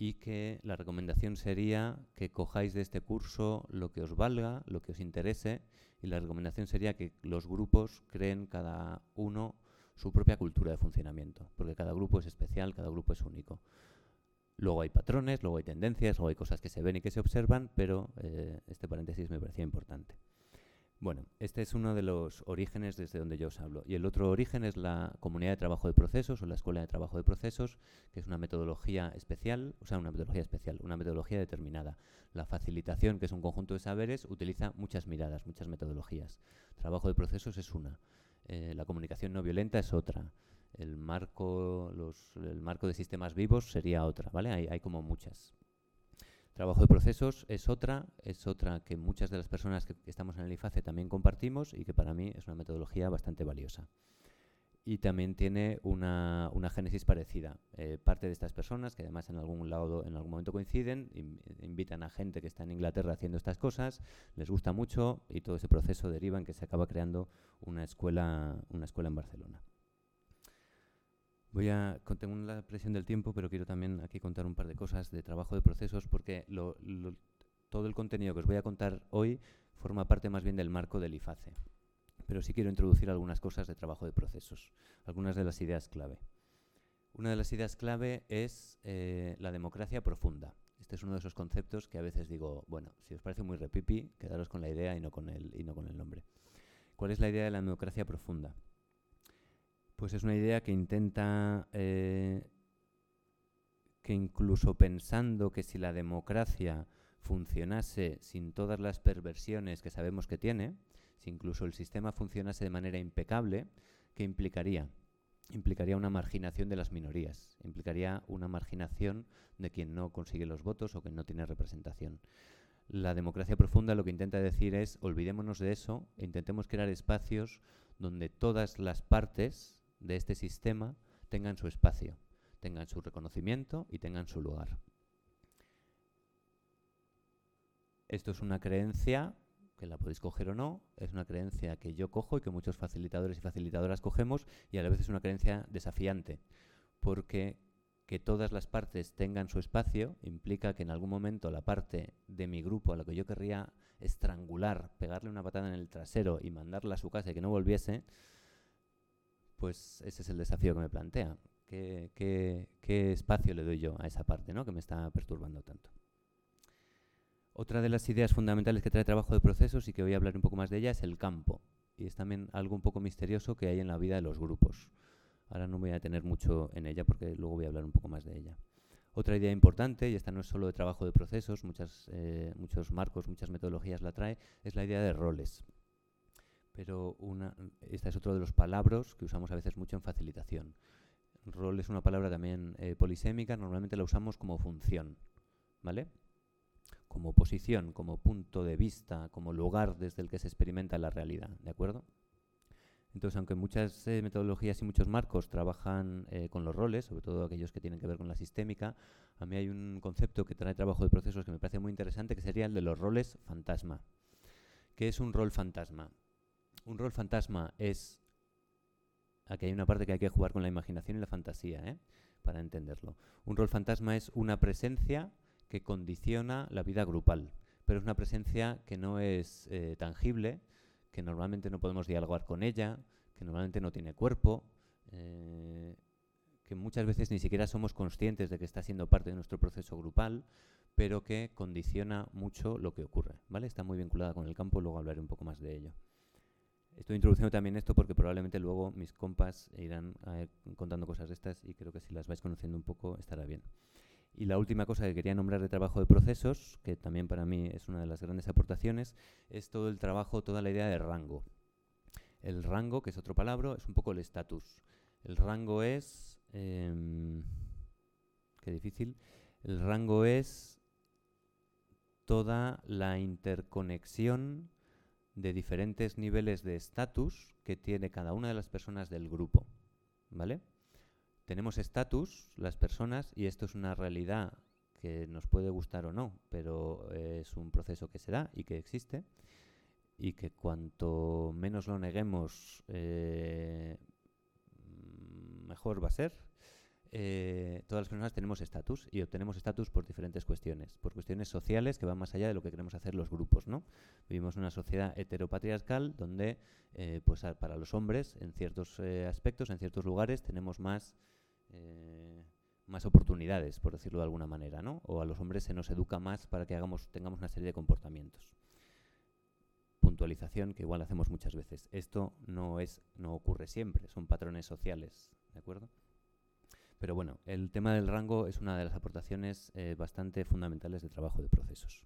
y que la recomendación sería que cojáis de este curso lo que os valga, lo que os interese, y la recomendación sería que los grupos creen cada uno su propia cultura de funcionamiento, porque cada grupo es especial, cada grupo es único. Luego hay patrones, luego hay tendencias, luego hay cosas que se ven y que se observan, pero eh, este paréntesis me parecía importante. Bueno, este es uno de los orígenes desde donde yo os hablo. Y el otro origen es la comunidad de trabajo de procesos o la escuela de trabajo de procesos, que es una metodología especial, o sea, una metodología especial, una metodología determinada. La facilitación, que es un conjunto de saberes, utiliza muchas miradas, muchas metodologías. Trabajo de procesos es una. Eh, la comunicación no violenta es otra. El marco, el marco de sistemas vivos sería otra, ¿vale? Hay, hay como muchas. Trabajo de procesos es otra, es otra que muchas de las personas que, estamos en el IFACE también compartimos y que para mí es una metodología bastante valiosa. Y también tiene una, génesis parecida. Eh, parte de estas personas, que además en algún lado, en algún momento coinciden, invitan a gente que está en Inglaterra haciendo estas cosas, les gusta mucho y todo ese proceso deriva en que se acaba creando una escuela, una escuela en Barcelona. Voy a, tengo la presión del tiempo, pero quiero también aquí contar un par de cosas de trabajo de procesos, porque todo el contenido que os voy a contar hoy forma parte más bien del marco del IFACE. Pero sí quiero introducir algunas cosas de trabajo de procesos, algunas de las ideas clave. Una de las ideas clave es eh, la democracia profunda. Este es uno de esos conceptos que a veces digo, bueno, si os parece muy repipi, quedaros con la idea y no con el, y no con el nombre. ¿Cuál es la idea de la democracia profunda? Pues es una idea que intenta eh, que incluso pensando que si la democracia funcionase sin todas las perversiones que sabemos que tiene, si incluso el sistema funcionase de manera impecable, ¿qué implicaría? Implicaría una marginación de las minorías, implicaría una marginación de quien no consigue los votos o quien no tiene representación. La democracia profunda lo que intenta decir es olvidémonos de eso e intentemos crear espacios donde todas las partes de este sistema tengan su espacio, tengan su reconocimiento y tengan su lugar. Esto es una creencia que la podéis coger o no, es una creencia que yo cojo y que muchos facilitadores y facilitadoras cogemos y a la vez es una creencia desafiante, porque que todas las partes tengan su espacio implica que en algún momento la parte de mi grupo a la que yo querría estrangular, pegarle una patada en el trasero y mandarla a su casa y que no volviese, pues ese es el desafío que me plantea. ¿Qué, espacio le doy yo a esa parte ¿no? que me está perturbando tanto? Otra de las ideas fundamentales que trae trabajo de procesos y que voy a hablar un poco más de ella es el campo. Y es también algo un poco misterioso que hay en la vida de los grupos. Ahora no voy a detener mucho en ella porque luego voy a hablar un poco más de ella. Otra idea importante, y esta no es solo de trabajo de procesos, muchas, eh, muchos marcos, muchas metodologías la trae, es la idea de roles. Pero una, esta es otro de los palabras que usamos a veces mucho en facilitación. Rol es una palabra también eh, polisémica, normalmente la usamos como función, ¿vale? como posición, como punto de vista, como lugar desde el que se experimenta la realidad, ¿de acuerdo? Entonces, aunque muchas eh, metodologías y muchos marcos trabajan eh, con los roles, sobre todo aquellos que tienen que ver con la sistémica, a mí hay un concepto que trae trabajo de procesos que me parece muy interesante, que sería el de los roles fantasma. ¿Qué es un rol fantasma? Un rol fantasma es... Aquí hay una parte que hay que jugar con la imaginación y la fantasía, ¿eh? para entenderlo. Un rol fantasma es una presencia que condiciona la vida grupal, pero es una presencia que no es eh, tangible, que normalmente no podemos dialogar con ella, que normalmente no tiene cuerpo, eh, que muchas veces ni siquiera somos conscientes de que está siendo parte de nuestro proceso grupal, pero que condiciona mucho lo que ocurre. ¿vale? Está muy vinculada con el campo, luego hablaré un poco más de ello. Estoy introduciendo también esto porque probablemente luego mis compas irán contando cosas de estas y creo que si las vais conociendo un poco estará bien. Y la última cosa que quería nombrar de trabajo de procesos, que también para mí es una de las grandes aportaciones, es todo el trabajo, toda la idea de rango. El rango, que es otro palabra, es un poco el estatus. El rango es... Em, qué difícil. El rango es toda la interconexión de diferentes niveles de estatus que tiene cada una de las personas del grupo. ¿Vale? Tenemos estatus, las personas, y esto es una realidad que nos puede gustar o no, pero es un proceso que se da y que existe, y que cuanto menos lo neguemos, eh, mejor va a ser. Eh, todas las personas tenemos estatus y obtenemos estatus por diferentes cuestiones, por cuestiones sociales que van más allá de lo que queremos hacer los grupos, ¿no? Vivimos una sociedad heteropatriarcal donde, eh, pues para los hombres, en ciertos aspectos, en ciertos lugares, tenemos más eh, más oportunidades, por decirlo de alguna manera, ¿no? O a los hombres se nos educa más para que hagamos, tengamos una serie de comportamientos. Puntualización que igual hacemos muchas veces. Esto no es, no ocurre siempre, son patrones sociales, ¿de acuerdo? Pero bueno, el tema del rango es una de las aportaciones eh, bastante fundamentales de trabajo de procesos.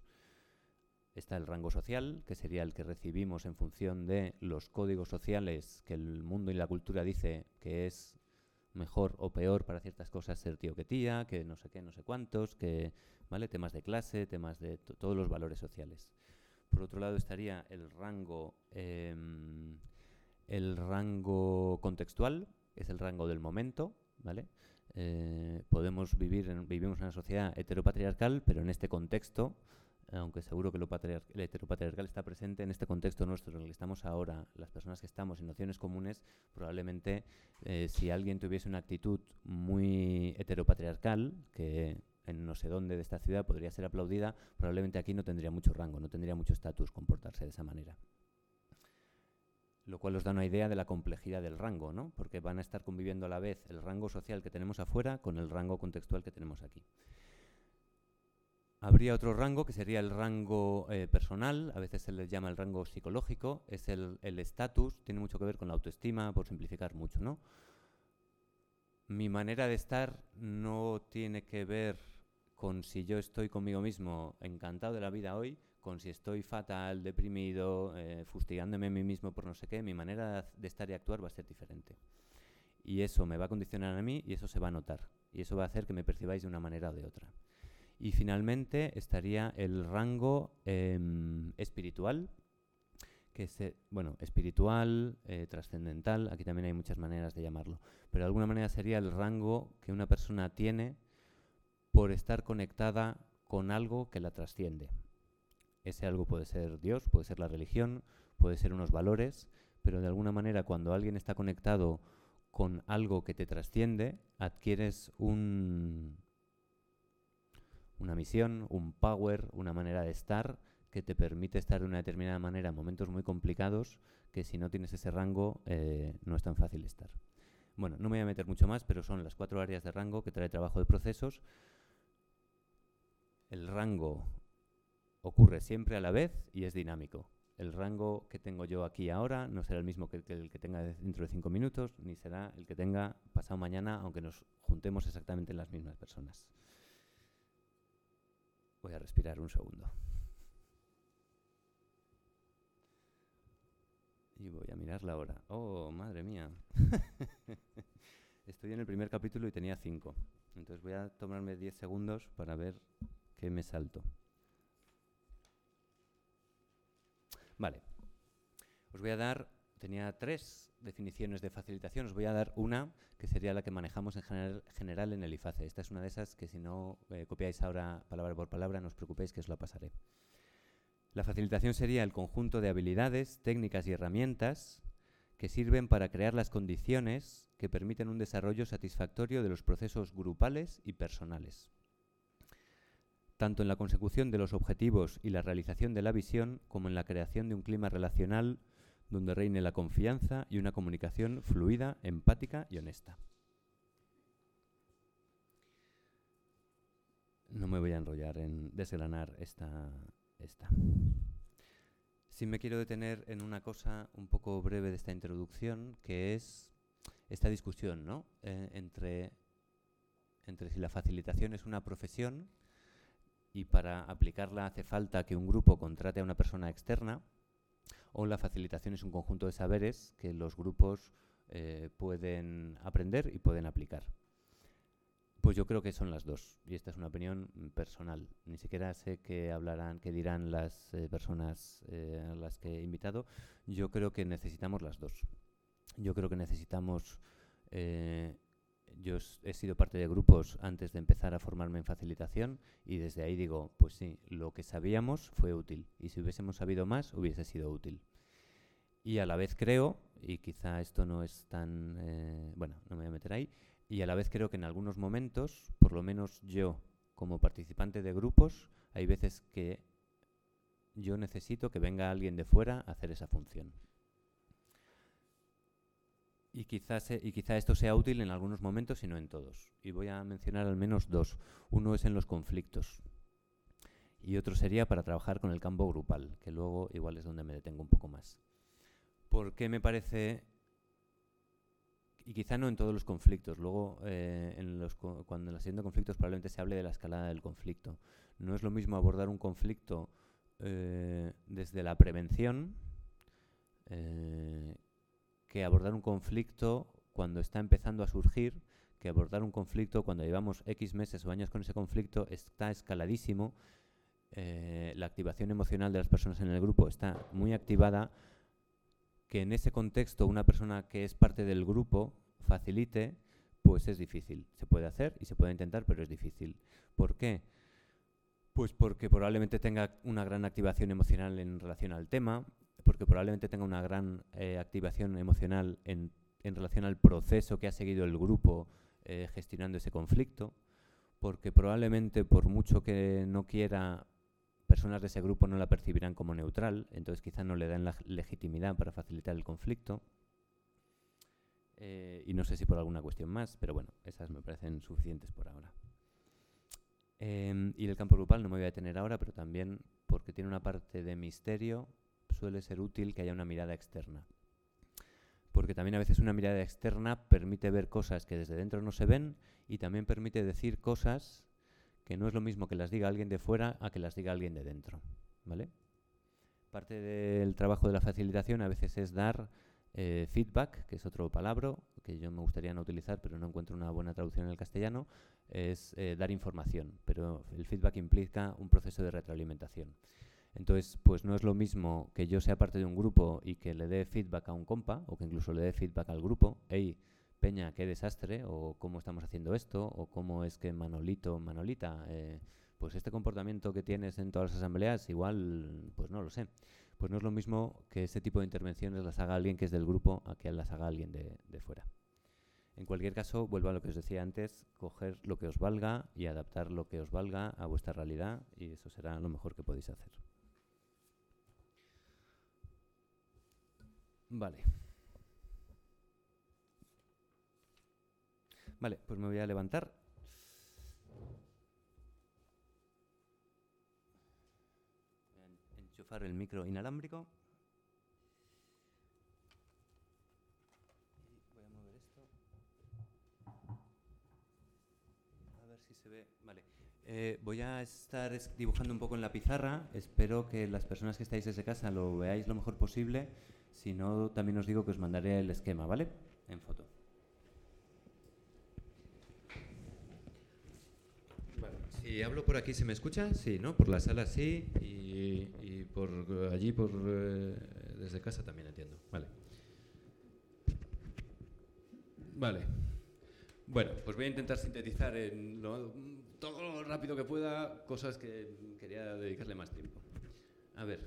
Está el rango social, que sería el que recibimos en función de los códigos sociales que el mundo y la cultura dice que es mejor o peor para ciertas cosas ser tío que tía, que no sé qué, no sé cuántos, que, ¿vale? Temas de clase, temas de todos los valores sociales. Por otro lado estaría el rango, em, el rango contextual, es el rango del momento, ¿vale? Eh, podemos vivir, en, vivimos en una sociedad heteropatriarcal, pero en este contexto aunque seguro que lo el heteropatriarcal está presente en este contexto nuestro en el que estamos ahora, las personas que estamos en nociones comunes, probablemente eh, si alguien tuviese una actitud muy heteropatriarcal, que en no sé dónde de esta ciudad podría ser aplaudida, probablemente aquí no tendría mucho rango, no tendría mucho estatus comportarse de esa manera. Lo cual os da una idea de la complejidad del rango, ¿no? Porque van a estar conviviendo a la vez el rango social que tenemos afuera con el rango contextual que tenemos aquí. Habría otro rango que sería el rango eh, personal, a veces se le llama el rango psicológico, es el estatus, tiene mucho que ver con la autoestima, por simplificar mucho, ¿no? Mi manera de estar no tiene que ver con si yo estoy conmigo mismo encantado de la vida hoy, con si estoy fatal, deprimido, eh, fustigándome a mí mismo por no sé qué, mi manera de estar y actuar va a ser diferente. Y eso me va a condicionar a mí y eso se va a notar. Y eso va a hacer que me percibáis de una manera o de otra. Y finalmente estaría el rango em, espiritual, que es, bueno, espiritual, eh, trascendental, aquí también hay muchas maneras de llamarlo, pero de alguna manera sería el rango que una persona tiene por estar conectada con algo que la trasciende. Ese algo puede ser Dios, puede ser la religión, puede ser unos valores, pero de alguna manera cuando alguien está conectado con algo que te trasciende, adquieres un, una misión, un power, una manera de estar que te permite estar de una determinada manera en momentos muy complicados que si no tienes ese rango eh, no es tan fácil estar. Bueno, no me voy a meter mucho más, pero son las cuatro áreas de rango que trae trabajo de procesos. El rango ocurre siempre a la vez y es dinámico. El rango que tengo yo aquí ahora no será el mismo que, el que tenga dentro de cinco minutos, ni será el que tenga pasado mañana, aunque nos juntemos exactamente las mismas personas. Voy a respirar un segundo. Y voy a mirar la hora. Oh, madre mía. [laughs] Estoy en el primer capítulo y tenía cinco. Entonces voy a tomarme diez segundos para ver qué me salto. Vale. Os voy a dar, tenía tres definiciones de facilitación, os voy a dar una que sería la que manejamos en general, en el IFACE. Esta es una de esas que si no eh, copiáis ahora palabra por palabra, no os preocupéis que os la pasaré. La facilitación sería el conjunto de habilidades, técnicas y herramientas que sirven para crear las condiciones que permiten un desarrollo satisfactorio de los procesos grupales y personales. Tanto en la consecución de los objetivos y la realización de la visión, como en la creación de un clima relacional donde reine la confianza y una comunicación fluida, empática y honesta. No me voy a enrollar en desgranar esta, esta. Sí me quiero detener en una cosa un poco breve de esta introducción, que es esta discusión ¿no? Eh, entre, entre si la facilitación es una profesión y para aplicarla hace falta que un grupo contrate a una persona externa, o la facilitación es un conjunto de saberes que los grupos eh, pueden aprender y pueden aplicar. Pues yo creo que son las dos, y esta es una opinión personal. Ni siquiera sé qué hablarán, qué dirán las eh, personas eh, a las que he invitado. Yo creo que necesitamos las dos. Yo creo que necesitamos. Yo he sido parte de grupos antes de empezar a formarme en facilitación y desde ahí digo, pues sí, lo que sabíamos fue útil y si hubiésemos sabido más hubiese sido útil. Y a la vez creo, y quizá esto no es tan, bueno, no me voy a meter ahí, y a la vez creo que en algunos momentos, por lo menos yo como participante de grupos, hay veces que yo necesito que venga alguien de fuera a hacer esa función. Y quizás y quizá esto sea útil en algunos momentos y no en todos. Y voy a mencionar al menos dos. Uno es en los conflictos. Y otro sería para trabajar con el campo grupal, que luego igual es donde me detengo un poco más. ¿Por qué me parece y quizá no en todos los conflictos. Luego, eh, en los cuando en la conflictos probablemente se hable de la escalada del conflicto. No es lo mismo abordar un conflicto eh, desde la prevención eh, que abordar un conflicto cuando está empezando a surgir, que abordar un conflicto cuando llevamos X meses o años con ese conflicto está escaladísimo, la activación emocional de las personas en el grupo está muy activada, que en ese contexto una persona que es parte del grupo facilite, pues es difícil. Se puede hacer y se puede intentar, pero es difícil. ¿Por qué? Pues porque probablemente tenga una gran activación emocional en relación al tema, porque probablemente tenga una gran eh, activación emocional en, en, relación al proceso que ha seguido el grupo eh, gestionando ese conflicto, porque probablemente por mucho que no quiera personas de ese grupo no la percibirán como neutral, entonces quizá no le dan la legitimidad para facilitar el conflicto. Eh, y no sé si por alguna cuestión más, pero bueno, esas me parecen suficientes por ahora. Em, y del campo grupal no me voy a detener ahora, pero también porque tiene una parte de misterio, suele ser útil que haya una mirada externa. Porque también a veces una mirada externa permite ver cosas que desde dentro no se ven y también permite decir cosas que no es lo mismo que las diga alguien de fuera a que las diga alguien de dentro. ¿Vale? Parte del trabajo de la facilitación a veces es dar eh, feedback, que es otro palabra que yo me gustaría no utilizar, pero no encuentro una buena traducción en el castellano, es eh, dar información, pero el feedback implica un proceso de retroalimentación. Entonces, pues no es lo mismo que yo sea parte de un grupo y que le dé feedback a un compa, o que incluso le dé feedback al grupo, hey, Peña, qué desastre, o cómo estamos haciendo esto, o cómo es que Manolito, Manolita, eh, pues este comportamiento que tienes en todas las asambleas, igual, pues no lo sé. Pues no es lo mismo que ese tipo de intervenciones las haga alguien que es del grupo a que las haga alguien de, de fuera. En cualquier caso, vuelvo a lo que os decía antes, coger lo que os valga y adaptar lo que os valga a vuestra realidad y eso será lo mejor que podéis hacer. Vale. Vale, pues me voy a levantar. Voy a enchufar el micro inalámbrico. Y voy a mover esto. A ver si se ve. Vale. Eh, voy a estar es- dibujando un poco en la pizarra. Espero que las personas que estáis desde casa lo veáis lo mejor posible. Si no, también os digo que os mandaré el esquema, ¿vale? En foto. Vale. Si hablo por aquí, ¿se me escucha? Sí, ¿no? Por la sala sí y, por eh, allí, por eh, desde casa también entiendo. Vale. Vale. Bueno, pues voy a intentar sintetizar en lo- todo lo rápido que pueda cosas que quería dedicarle más tiempo. A ver.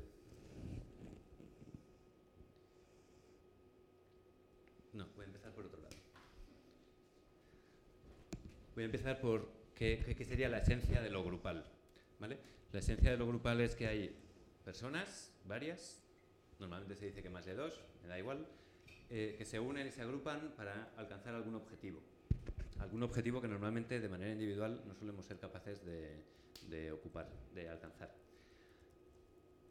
No, voy a empezar por otro lado. Voy a empezar por qué, sería la esencia de lo grupal. ¿vale? La esencia de lo grupal es que hay personas, varias, normalmente se dice que más de dos, me da igual, eh, que se unen y se agrupan para alcanzar algún objetivo. Algún objetivo que normalmente de manera individual no solemos ser capaces de, ocupar, de alcanzar.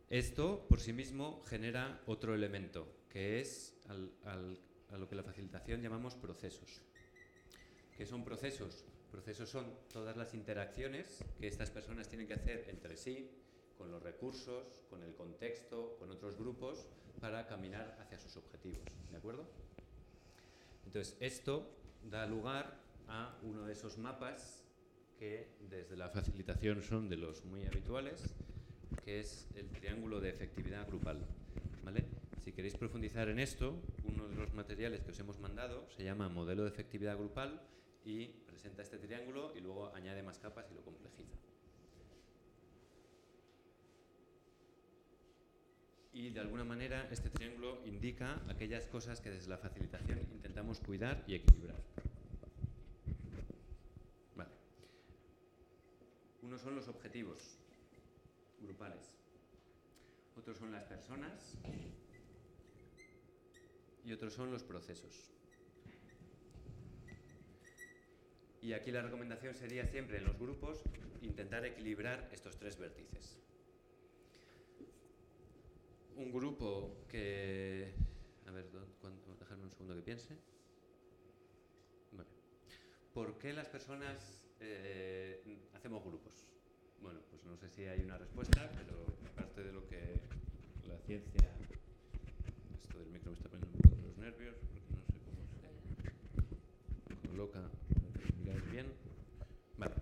Esto por sí mismo genera otro elemento, que es a lo que la facilitación llamamos procesos. ¿Qué son procesos? Procesos son todas las interacciones que estas personas tienen que hacer entre sí, con los recursos, con el contexto, con otros grupos, para caminar hacia sus objetivos. ¿De acuerdo? Entonces, esto da lugar a uno de esos mapas que desde la facilitación son de los muy habituales, que es el triángulo de efectividad grupal. ¿vale? Si queréis profundizar en esto, uno de los materiales que os hemos mandado se llama modelo de efectividad grupal y presenta este triángulo y luego añade más capas y lo complejiza. Y de alguna manera este triángulo indica aquellas cosas que desde la facilitación intentamos cuidar y equilibrar. Vale. Unos son los objetivos grupales. Otros son las personas y otros son los procesos. Y aquí la recomendación sería siempre en los grupos intentar equilibrar estos tres vértices. Un grupo que... A ver, ¿dó- cuánto- dejadme un segundo que piense. Vale. ¿Por qué las personas eh, hacemos grupos? Bueno, pues no sé si hay una respuesta, pero parte de lo que la ciencia... Esto del micro me está poniendo un poco los nervios, porque no sé cómo se coloca. ¿Miráis bien? Vale.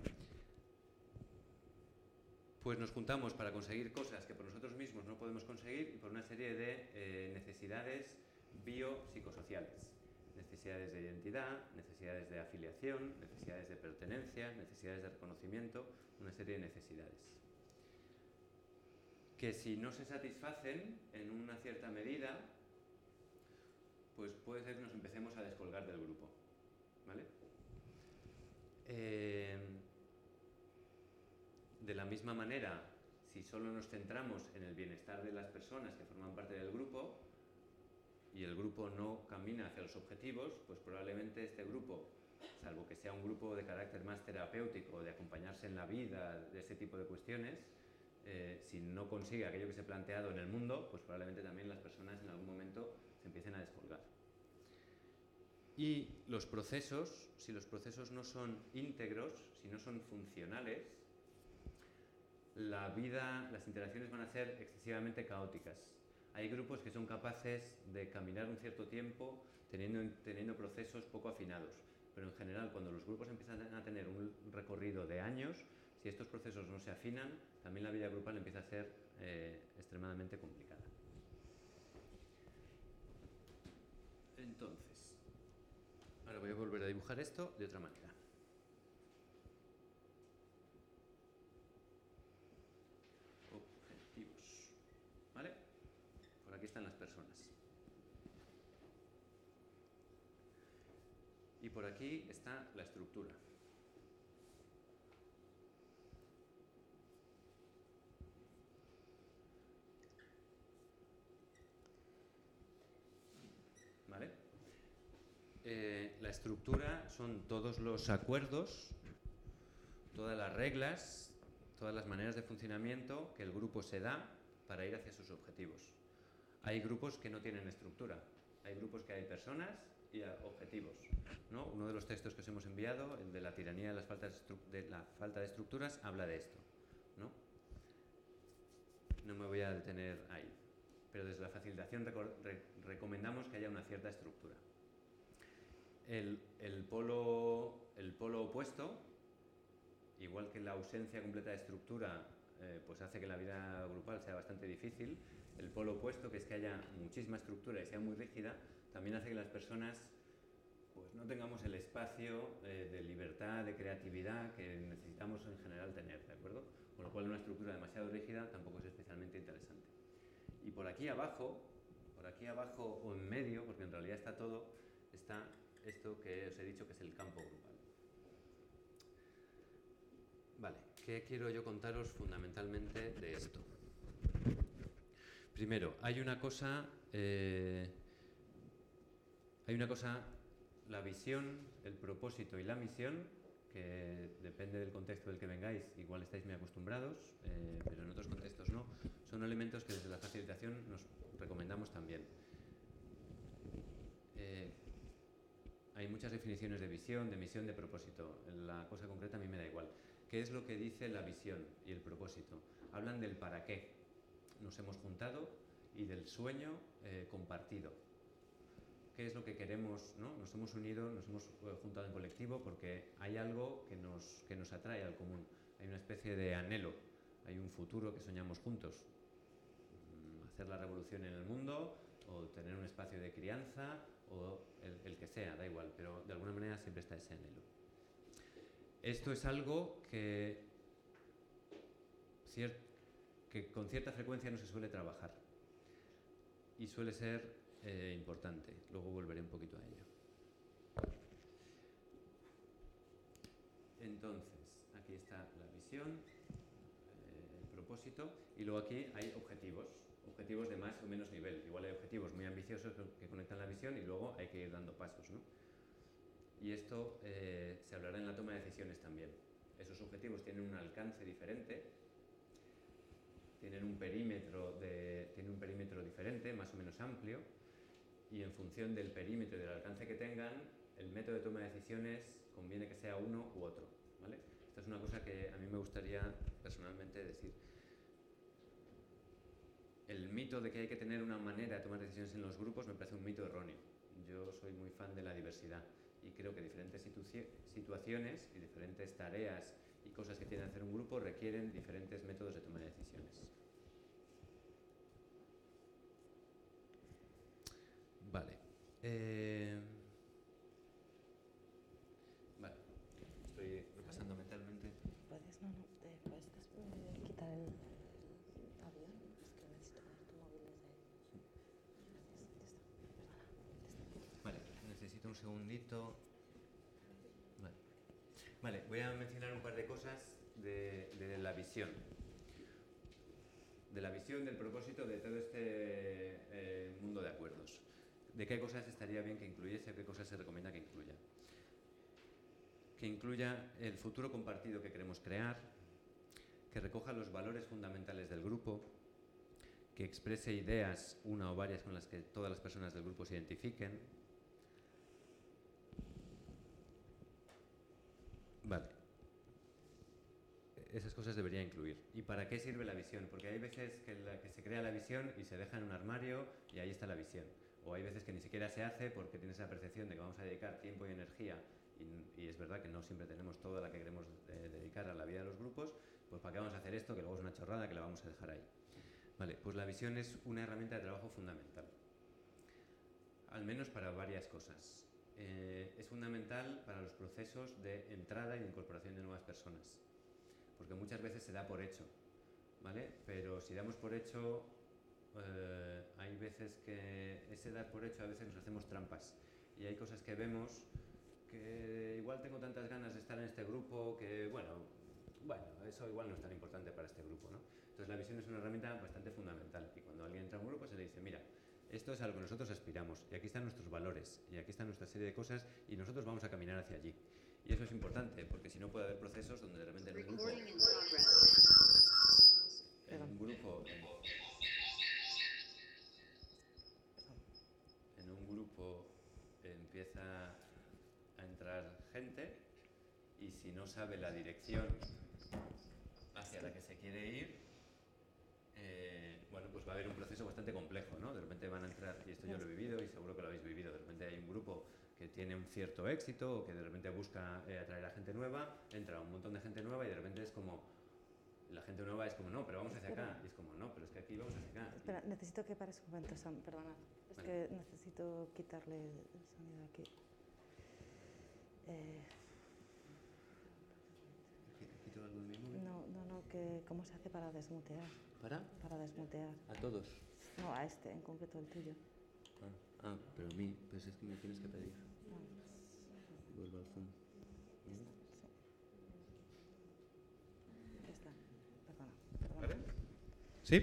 Pues nos juntamos para conseguir cosas que por nosotros mismos no podemos conseguir y por una serie de eh, necesidades biopsicosociales. Necesidades de identidad, necesidades de afiliación, necesidades de pertenencia, necesidades de reconocimiento, una serie de necesidades. Que si no se satisfacen en una cierta medida, pues puede ser que nos empecemos a descolgar del grupo. ¿Vale? Eh, de la misma manera, si solo nos centramos en el bienestar de las personas que forman parte del grupo y el grupo no camina hacia los objetivos, pues probablemente este grupo, salvo que sea un grupo de carácter más terapéutico, de acompañarse en la vida, de ese tipo de cuestiones, eh, si no consigue aquello que se ha planteado en el mundo, pues probablemente también las personas en algún momento se empiecen a descolgar. Y los procesos, si los procesos no son íntegros, si no son funcionales, la vida, las interacciones van a ser excesivamente caóticas. Hay grupos que son capaces de caminar un cierto tiempo teniendo, teniendo procesos poco afinados, pero en general cuando los grupos empiezan a tener un recorrido de años, si estos procesos no se afinan, también la vida grupal empieza a ser eh, extremadamente complicada. Entonces, ahora voy a volver a dibujar esto de otra manera. Objetivos. ¿Vale? Por aquí están las personas. Y por aquí está la estructura. eh, la estructura son todos los acuerdos, todas las reglas, todas las maneras de funcionamiento que el grupo se da para ir hacia sus objetivos. Hay grupos que no tienen estructura, hay grupos que hay personas y objetivos. ¿no? Uno de los textos que os hemos enviado, el de la tiranía de, las faltas de la falta de estructuras, habla de esto. ¿no? no me voy a detener ahí, pero desde la facilitación recomendamos que haya una cierta estructura. El, el, polo, el polo opuesto, igual que la ausencia completa de estructura eh, pues hace que la vida grupal sea bastante difícil, el polo opuesto, que es que haya muchísima estructura y sea muy rígida, también hace que las personas pues, no tengamos el espacio eh, de libertad, de creatividad que necesitamos en general tener, ¿de acuerdo? Con lo cual una estructura demasiado rígida tampoco es especialmente interesante. Y por aquí abajo, por aquí abajo o en medio, porque en realidad está todo, está esto que os he dicho que es el campo grupal. Vale, ¿qué quiero yo contaros fundamentalmente de esto? Primero, hay una cosa, eh, hay una cosa, la visión, el propósito y la misión, que depende del contexto del que vengáis, igual estáis muy acostumbrados, eh, pero en otros contextos no, son elementos que desde la facilitación nos recomendamos también. Eh, hay muchas definiciones de visión, de misión, de propósito. La cosa concreta a mí me da igual. ¿Qué es lo que dice la visión y el propósito? Hablan del para qué nos hemos juntado y del sueño eh, compartido. ¿Qué es lo que queremos? ¿no? Nos hemos unido, nos hemos eh, juntado en colectivo porque hay algo que nos, que nos atrae al común. Hay una especie de anhelo, hay un futuro que soñamos juntos. Mm, hacer la revolución en el mundo o tener un espacio de crianza o el, que sea, da igual, pero de alguna manera siempre está ese anhelo. Esto es algo que que con cierta frecuencia no se suele trabajar y suele ser eh, importante. Luego volveré un poquito a ello. Entonces, aquí está la visión, eh, el propósito, y luego aquí hay objetivos, objetivos de más o menos nivel. Igual hay objetivos muy ambiciosos que conectan la visión y luego hay que ir dando pasos. ¿no? Y esto eh, se hablará en la toma de decisiones también. Esos objetivos tienen un alcance diferente tienen un perímetro, de, un perímetro diferente, más o menos amplio, y en función del perímetro y del alcance que tengan, el método de toma de decisiones conviene que sea uno u otro. ¿vale? Esta es una cosa que a mí me gustaría personalmente decir. El mito de que hay que tener una manera de tomar decisiones en los grupos me parece un mito erróneo. Yo soy muy fan de la diversidad y creo que diferentes situaciones y diferentes tareas y cosas que tiene que hacer un grupo requieren diferentes métodos de toma de decisiones. Vale. Eh, vale. Estoy repasando mentalmente. ¿Puedes, no, no, ¿puedes quitar el, avión? Es que necesito ver tu móvil desde... Vale, necesito un segundito. Vale, voy a mencionar un par de cosas de, la visión. De la visión, del propósito de todo este eh, mundo de acuerdos. De qué cosas estaría bien que incluyese, qué cosas se recomienda que incluya. Que incluya el futuro compartido que queremos crear, que recoja los valores fundamentales del grupo, que exprese ideas, una o varias con las que todas las personas del grupo se identifiquen, Vale. Esas cosas debería incluir. ¿Y para qué sirve la visión? Porque hay veces que, se crea la visión y se deja en un armario y ahí está la visión. O hay veces que ni siquiera se hace porque tienes la percepción de que vamos a dedicar tiempo y energía y, es verdad que no siempre tenemos toda la que queremos eh, dedicar a la vida de los grupos, pues ¿para qué vamos a hacer esto que luego es una chorrada que la vamos a dejar ahí? Vale, pues la visión es una herramienta de trabajo fundamental, al menos para varias cosas. Eh, es fundamental para los procesos de entrada y de incorporación de nuevas personas, porque muchas veces se da por hecho, ¿vale? Pero si damos por hecho, eh, hay veces que ese dar por hecho a veces nos hacemos trampas y hay cosas que vemos que igual tengo tantas ganas de estar en este grupo que, bueno, bueno, eso igual no es tan importante para este grupo, ¿no? Entonces la visión es una herramienta bastante fundamental y cuando alguien entra a un grupo se le dice, mira, esto es a lo que nosotros aspiramos y aquí están nuestros valores y aquí está nuestra serie de cosas y nosotros vamos a caminar hacia allí. Y eso es importante porque si no puede haber procesos donde de repente en un grupo, en un grupo, en, en un grupo empieza a entrar gente y si no sabe la dirección hacia la que se quiere ir, bueno, pues va a haber un proceso bastante complejo, ¿no? De repente van a entrar, y esto yo lo he vivido y seguro que lo habéis vivido, de repente hay un grupo que tiene un cierto éxito o que de repente busca eh, atraer a gente nueva, entra un montón de gente nueva y de repente es como, la gente nueva es como, no, pero vamos hacia acá, y es como, no, pero es que aquí vamos hacia acá. Espera, necesito que pares un momento, Sam, perdona. Es Vale. que necesito quitarle el sonido aquí. Eh, ¿Quito algo de mi móvil? no, no, no, que ¿cómo se hace para desmutear? ¿Para? Para desmutear. A todos. No, a este, en concreto el tuyo. Ah, ah, pero a mí, pues es que me tienes que pedir. Ah, Vuelvo al Zoom. sí. Ya está. Perdona. perdona. ¿Sí?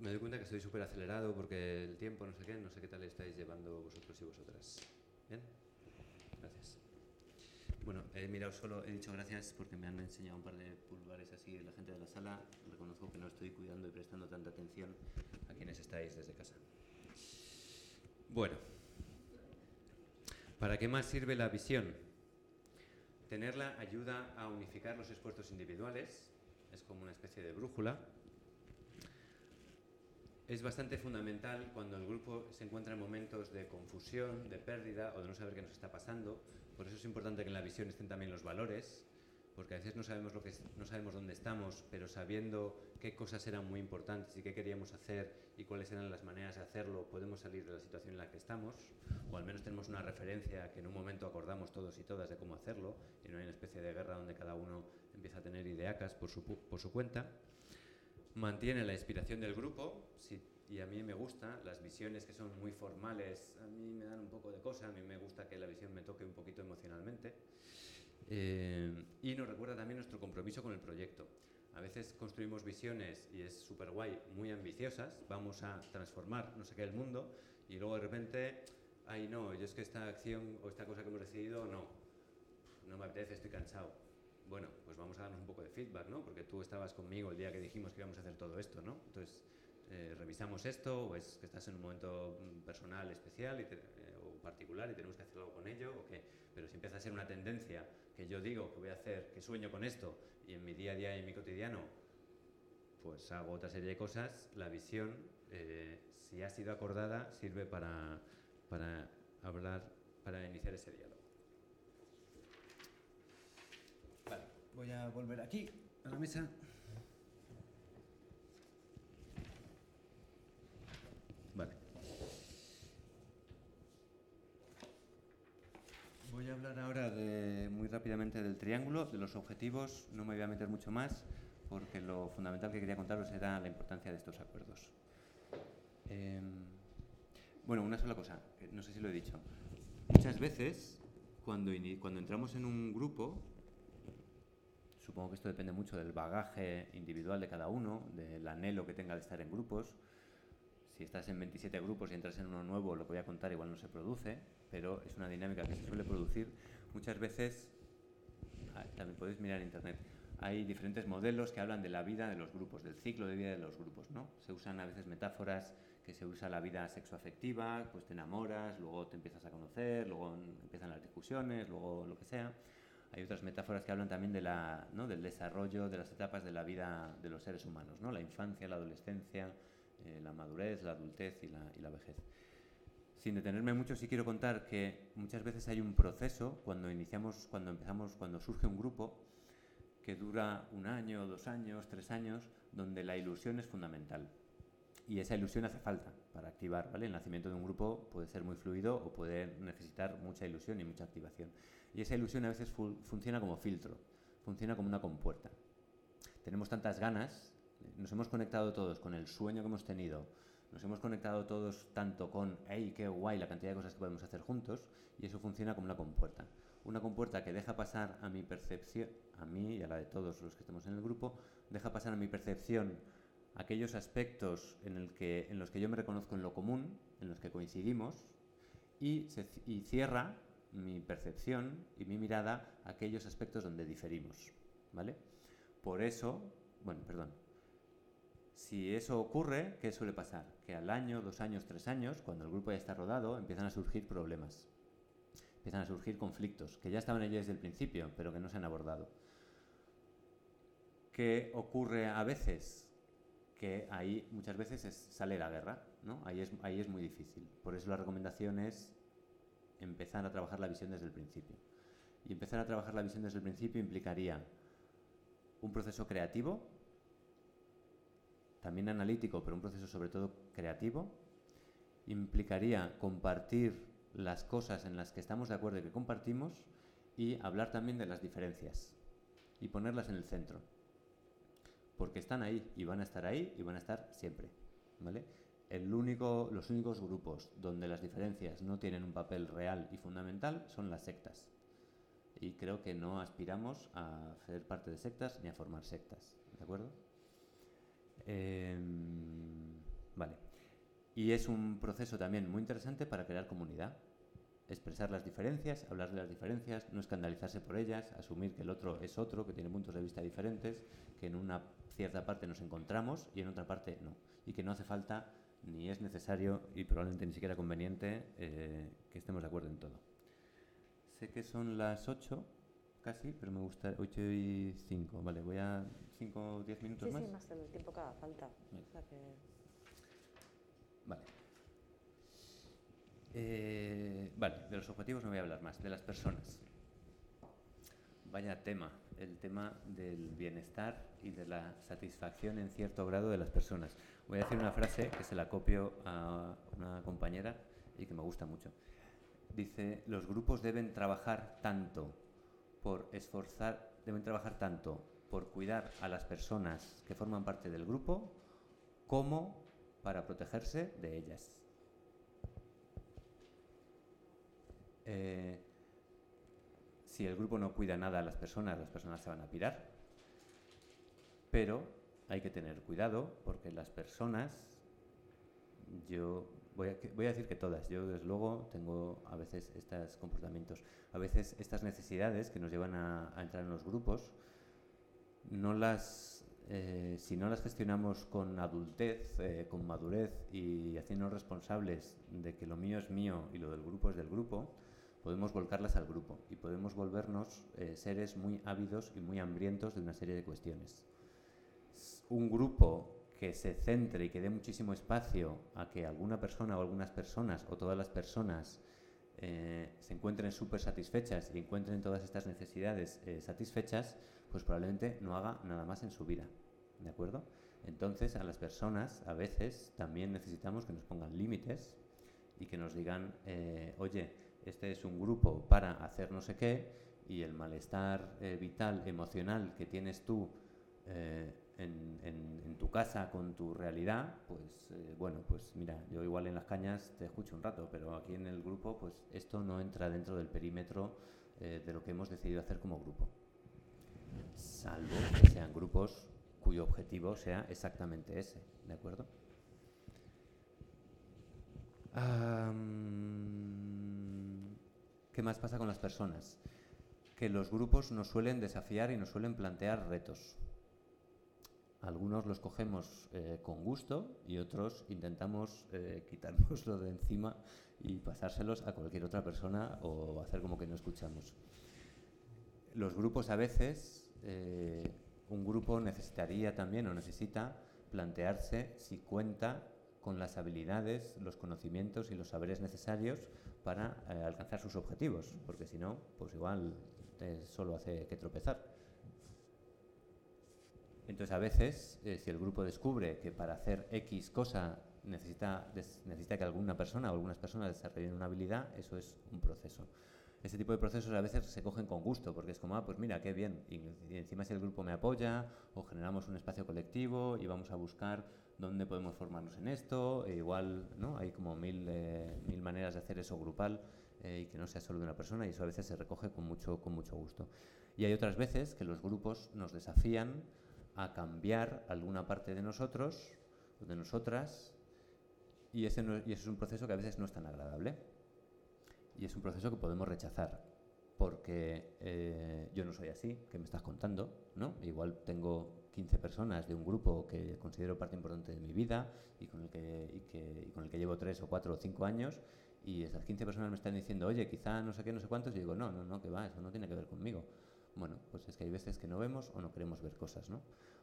Me doy cuenta que estoy súper acelerado porque el tiempo, no sé qué, no sé qué tal estáis llevando vosotros y vosotras. ¿Bien? Bueno, he mirado solo, he dicho gracias porque me han enseñado un par de pulgares así la gente de la sala. Reconozco que no estoy cuidando y prestando tanta atención a quienes estáis desde casa. Bueno, ¿para qué más sirve la visión? Tenerla ayuda a unificar los esfuerzos individuales, es como una especie de brújula. Es bastante fundamental cuando el grupo se encuentra en momentos de confusión, de pérdida o de no saber qué nos está pasando. Por eso es importante que en la visión estén también los valores, porque a veces no sabemos, lo que no sabemos dónde estamos, pero sabiendo qué cosas eran muy importantes y qué queríamos hacer y cuáles eran las maneras de hacerlo, podemos salir de la situación en la que estamos, o al menos tenemos una referencia que en un momento acordamos todos y todas de cómo hacerlo, y no hay una especie de guerra donde cada uno empieza a tener ideacas por su, por su cuenta. Mantiene la inspiración del grupo, sí, y a mí me gusta, las visiones que son muy formales, a mí me dan un poco de cosa, a mí me gusta que la visión me toque un poquito emocionalmente. Eh, y nos recuerda también nuestro compromiso con el proyecto. A veces construimos visiones y es súper guay, muy ambiciosas, vamos a transformar no sé qué el mundo y luego de repente, ay no, yo es que esta acción o esta cosa que hemos decidido, no, no me apetece, estoy cansado. Bueno, pues vamos a darnos un poco de feedback, ¿no? Porque tú estabas conmigo el día que dijimos que íbamos a hacer todo esto, ¿no? Entonces, eh, revisamos esto o es que estás en un momento mm, personal especial eh, o particular y tenemos que hacer algo con ello o qué. Pero si empieza a ser una tendencia que yo digo que voy a hacer, que sueño con esto y en mi día a día y en mi cotidiano pues hago otra serie de cosas, la visión, eh, si ha sido acordada, sirve para, para hablar, para iniciar ese diálogo. Vale, voy a volver aquí, a la mesa. Vale. Voy a hablar ahora de, muy rápidamente del triángulo, de los objetivos. No me voy a meter mucho más porque lo fundamental que quería contaros era la importancia de estos acuerdos. Em, bueno, una sola cosa, que no sé si lo he dicho. Muchas veces, cuando, cuando entramos en un grupo, supongo que esto depende mucho del bagaje individual de cada uno, del anhelo que tenga de estar en grupos. Si estás en 27 grupos y entras en uno nuevo, lo que voy a contar igual no se produce, pero es una dinámica que se suele producir. Muchas veces, ah, también podéis mirar en internet, hay diferentes modelos que hablan de la vida de los grupos, del ciclo de vida de los grupos, ¿no? Se usan a veces metáforas que se usa la vida sexoafectiva, pues te enamoras, luego te empiezas a conocer, luego empiezan las discusiones, luego lo que sea. Hay otras metáforas que hablan también de la, ¿no? del desarrollo de las etapas de la vida de los seres humanos, ¿no? la infancia, la adolescencia, eh, la madurez, la adultez y la, vejez. Sin detenerme mucho, sí quiero contar que muchas veces hay un proceso cuando iniciamos, cuando empezamos, cuando surge un grupo que dura un año, dos años, tres años, donde la ilusión es fundamental. Y esa ilusión hace falta para activar, ¿vale? El nacimiento de un grupo puede ser muy fluido o puede necesitar mucha ilusión y mucha activación. Y esa ilusión a veces fu- funciona como filtro, funciona como una compuerta. Tenemos tantas ganas, nos hemos conectado todos con el sueño que hemos tenido, nos hemos conectado todos tanto con, hey, qué guay la cantidad de cosas que podemos hacer juntos, y eso funciona como una compuerta. Una compuerta que deja pasar a mi percepción, a mí y a la de todos los que estamos en el grupo, deja pasar a mi percepción aquellos aspectos en, el los que yo me reconozco en lo común, en los que coincidimos, y, cierra mi percepción y mi mirada aquellos aspectos donde diferimos. ¿Vale? Por eso, bueno, perdón, si eso ocurre, ¿qué suele pasar? Que al año, dos años, tres años, cuando el grupo ya está rodado, empiezan a surgir problemas. Empiezan a surgir conflictos, que ya estaban allí desde el principio, pero que no se han abordado. ¿Qué ocurre a veces? Que ahí muchas veces sale la guerra, ¿no? Ahí es, ahí es muy difícil. Por eso la recomendación es empezar a trabajar la visión desde el principio. Y empezar a trabajar la visión desde el principio implicaría un proceso creativo, también analítico, pero un proceso sobre todo creativo, implicaría compartir las cosas en las que estamos de acuerdo y que compartimos y hablar también de las diferencias y ponerlas en el centro. Porque están ahí y van a estar ahí y van a estar siempre. ¿vale? El único, los únicos grupos donde las diferencias no tienen un papel real y fundamental son las sectas. Y creo que no aspiramos a ser parte de sectas ni a formar sectas. ¿De acuerdo? Em, vale. Y es un proceso también muy interesante para crear comunidad. Expresar las diferencias, hablar de las diferencias, no escandalizarse por ellas, asumir que el otro es otro, que tiene puntos de vista diferentes, que en una cierta parte nos encontramos y en otra parte no. Y que no hace falta ni es necesario y probablemente ni siquiera conveniente eh, que estemos de acuerdo en todo. Sé que son las 8 casi, pero me gusta 8 y 5. Vale, voy a 5 o 10 minutos más. Sí, más el tiempo que haga falta. Vale. Eh, vale, de los objetivos no voy a hablar más, de las personas. Vaya tema, el tema del bienestar y de la satisfacción en cierto grado de las personas. Voy a decir una frase que se la copio a una compañera y que me gusta mucho. Dice, los grupos deben trabajar tanto por esforzar, deben trabajar tanto por cuidar a las personas que forman parte del grupo como para protegerse de ellas. Eh, si el grupo no cuida nada a las personas, las personas se van a pirar. Pero hay que tener cuidado porque las personas, yo voy a, decir que todas, yo desde luego tengo a veces estos comportamientos, a veces estas necesidades que nos llevan a, entrar en los grupos, no las, eh, si no las gestionamos con adultez, eh, con madurez y haciéndonos responsables de que lo mío es mío y lo del grupo es del grupo, podemos volcarlas al grupo y podemos volvernos eh, seres muy ávidos y muy hambrientos de una serie de cuestiones. Un grupo que se centre y que dé muchísimo espacio a que alguna persona o algunas personas o todas las personas eh, se encuentren súper satisfechas y encuentren todas estas necesidades eh, satisfechas, pues probablemente no haga nada más en su vida. ¿De acuerdo? Entonces a las personas a veces también necesitamos que nos pongan límites y que nos digan, eh, oye, este es un grupo para hacer no sé qué y el malestar vital, emocional que tienes tú en, tu casa con tu realidad, pues eh, bueno, pues mira, yo igual en las cañas te escucho un rato, pero aquí en el grupo, pues esto no entra dentro del perímetro eh, de lo que hemos decidido hacer como grupo. Salvo que sean grupos cuyo objetivo sea exactamente ese, ¿de acuerdo? ¿Qué más pasa con las personas? Que los grupos nos suelen desafiar y nos suelen plantear retos. Algunos los cogemos eh, con gusto y otros intentamos eh, [laughs] quitárnoslo de encima y pasárselos a cualquier otra persona o hacer como que no escuchamos. Los grupos a veces, eh, un grupo necesitaría también o necesita plantearse si cuenta con las habilidades, los conocimientos y los saberes necesarios para alcanzar sus objetivos, porque si no, pues igual solo hace que tropezar. Entonces, a veces, eh, si el grupo descubre que para hacer X cosa necesita, necesita que alguna persona o algunas personas desarrollen una habilidad, eso es un proceso. Ese tipo de procesos a veces se cogen con gusto, porque es como, ah, pues mira, qué bien. Y, encima si el grupo me apoya, o generamos un espacio colectivo y vamos a buscar dónde podemos formarnos en esto. E igual, ¿no? Hay como mil, eh, mil maneras de hacer eso grupal eh, y que no sea solo de una persona, y eso a veces se recoge con mucho, con mucho gusto. Y hay otras veces que los grupos nos desafían a cambiar alguna parte de nosotros, de nosotras, y ese, y ese es un proceso que a veces no es tan agradable. Y es un proceso que podemos rechazar, porque eh, yo no soy así, que me estás contando, ¿no? Igual tengo 15 personas de un grupo que considero parte importante de mi vida y con el que, y que, y con el que llevo 3 o 4 o 5 años, y esas 15 personas me están diciendo, oye, quizá no sé qué, no sé cuántos, y digo, no, no, no, que va, eso no tiene que ver conmigo. Bueno, pues es que hay veces que no vemos o no queremos ver cosas, ¿no?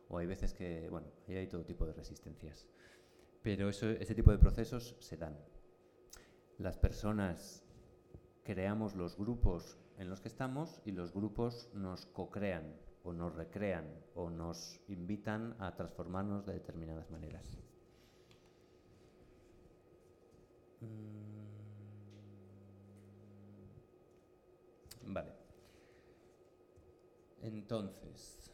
O hay veces que, bueno, ahí hay todo tipo de resistencias. Pero eso, ese tipo de procesos se dan. Las personas creamos los grupos en los que estamos y los grupos nos co-crean o nos recrean o nos invitan a transformarnos de determinadas maneras. Mm. Vale. Entonces,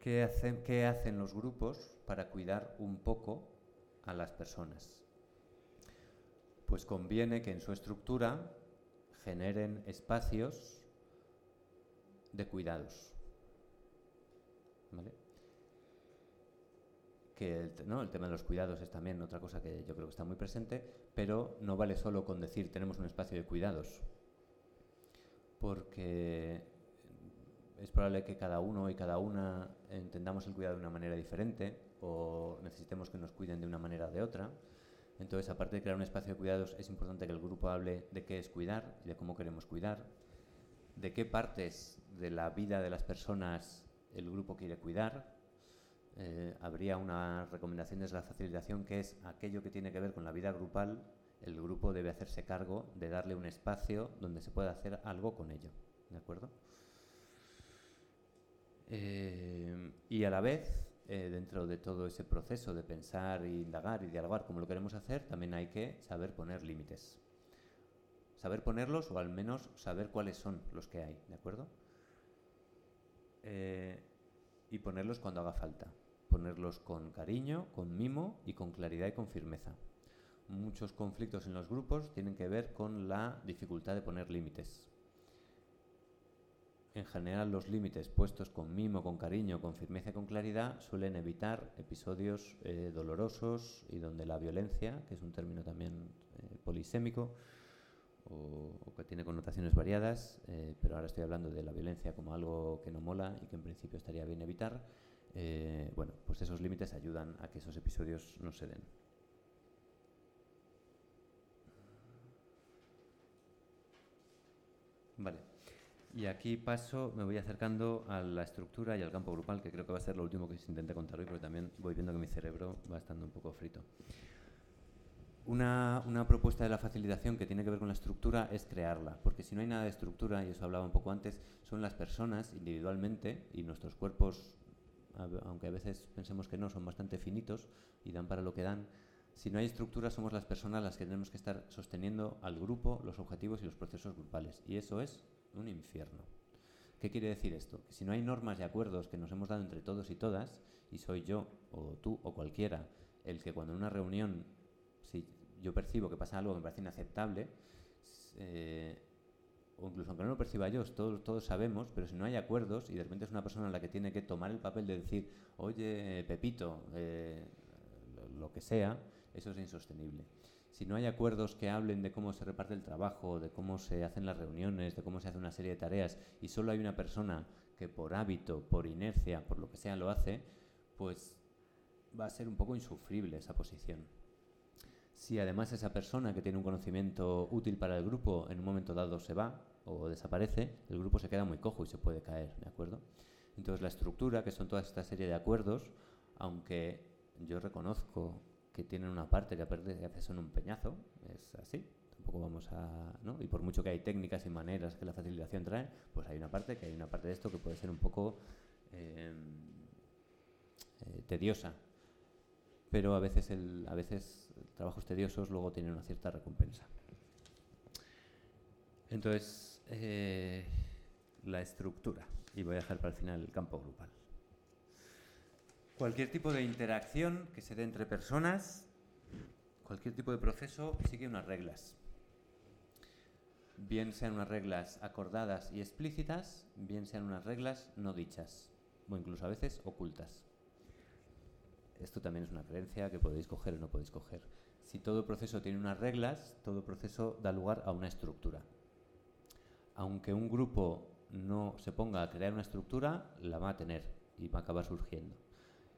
¿qué hacen, ¿qué hacen los grupos para cuidar un poco a las personas? Pues conviene que en su estructura generen espacios de cuidados. ¿Vale? Que el, tema de los cuidados es también otra cosa que yo creo que está muy presente, pero no vale solo con decir tenemos un espacio de cuidados, porque es probable que cada uno y cada una entendamos el cuidado de una manera diferente o necesitemos que nos cuiden de una manera o de otra. Entonces, aparte de crear un espacio de cuidados, es importante que el grupo hable de qué es cuidar y de cómo queremos cuidar, de qué partes de la vida de las personas el grupo quiere cuidar, eh, habría una recomendación desde la facilitación que es aquello que tiene que ver con la vida grupal, el grupo debe hacerse cargo de darle un espacio donde se pueda hacer algo con ello. ¿De acuerdo? Eh, y a la vez, eh, dentro de todo ese proceso de pensar, e indagar y dialogar como lo queremos hacer, también hay que saber poner límites. Saber ponerlos o al menos saber cuáles son los que hay, ¿de acuerdo? y ponerlos cuando haga falta ponerlos con cariño, con mimo y con claridad y con firmeza. Muchos conflictos en los grupos tienen que ver con la dificultad de poner límites. En general los límites puestos con mimo, con cariño, con firmeza y con claridad suelen evitar episodios eh, dolorosos y donde la violencia, que es un término también eh, polisémico o, que tiene connotaciones variadas, eh, pero ahora estoy hablando de la violencia como algo que no mola y que en principio estaría bien evitar, eh, bueno, pues esos límites ayudan a que esos episodios no se den. Vale. Y aquí paso, me voy acercando a la estructura y al campo grupal, que creo que va a ser lo último que se intente contar hoy, porque también voy viendo que mi cerebro va estando un poco frito. Una, una, propuesta de la facilitación que tiene que ver con la estructura es crearla, porque si no hay nada de estructura, y eso hablaba un poco antes, son las personas individualmente y nuestros cuerpos aunque a veces pensemos que no, son bastante finitos y dan para lo que dan. Si no hay estructura, somos las personas las que tenemos que estar sosteniendo al grupo, los objetivos y los procesos grupales. Y eso es un infierno. ¿Qué quiere decir esto? Que si no hay normas y acuerdos que nos hemos dado entre todos y todas, y soy yo o tú o cualquiera el que cuando en una reunión, si yo percibo que pasa algo que me parece inaceptable, eh, o incluso aunque no lo perciba yo, todos, todos sabemos, pero si no hay acuerdos y de repente es una persona la que tiene que tomar el papel de decir, oye, Pepito, eh, lo que sea, eso es insostenible. Si no hay acuerdos que hablen de cómo se reparte el trabajo, de cómo se hacen las reuniones, de cómo se hace una serie de tareas, y solo hay una persona que por hábito, por inercia, por lo que sea lo hace, pues va a ser un poco insufrible esa posición. Si además esa persona que tiene un conocimiento útil para el grupo en un momento dado se va o desaparece, el grupo se queda muy cojo y se puede caer, ¿de acuerdo? Entonces la estructura, que son toda esta serie de acuerdos, aunque yo reconozco que tienen una parte que a veces son un peñazo, es así, tampoco vamos a... ¿no? Y por mucho que hay técnicas y maneras que la facilitación trae, pues hay una parte que hay una parte de esto que puede ser un poco eh, eh, tediosa, pero a veces, el, a veces trabajos tediosos luego tienen una cierta recompensa. Entonces, eh, la estructura, y voy a dejar para el final el campo grupal. Cualquier tipo de interacción que se dé entre personas, cualquier tipo de proceso sigue unas reglas. bien sean unas reglas acordadas y explícitas, bien sean unas reglas no dichas, o incluso a veces ocultas. Esto también es una creencia que podéis coger o no podéis coger. Si todo proceso tiene unas reglas, todo proceso da lugar a una estructura. Aunque un grupo no se ponga a crear una estructura, la va a tener y va a acabar surgiendo.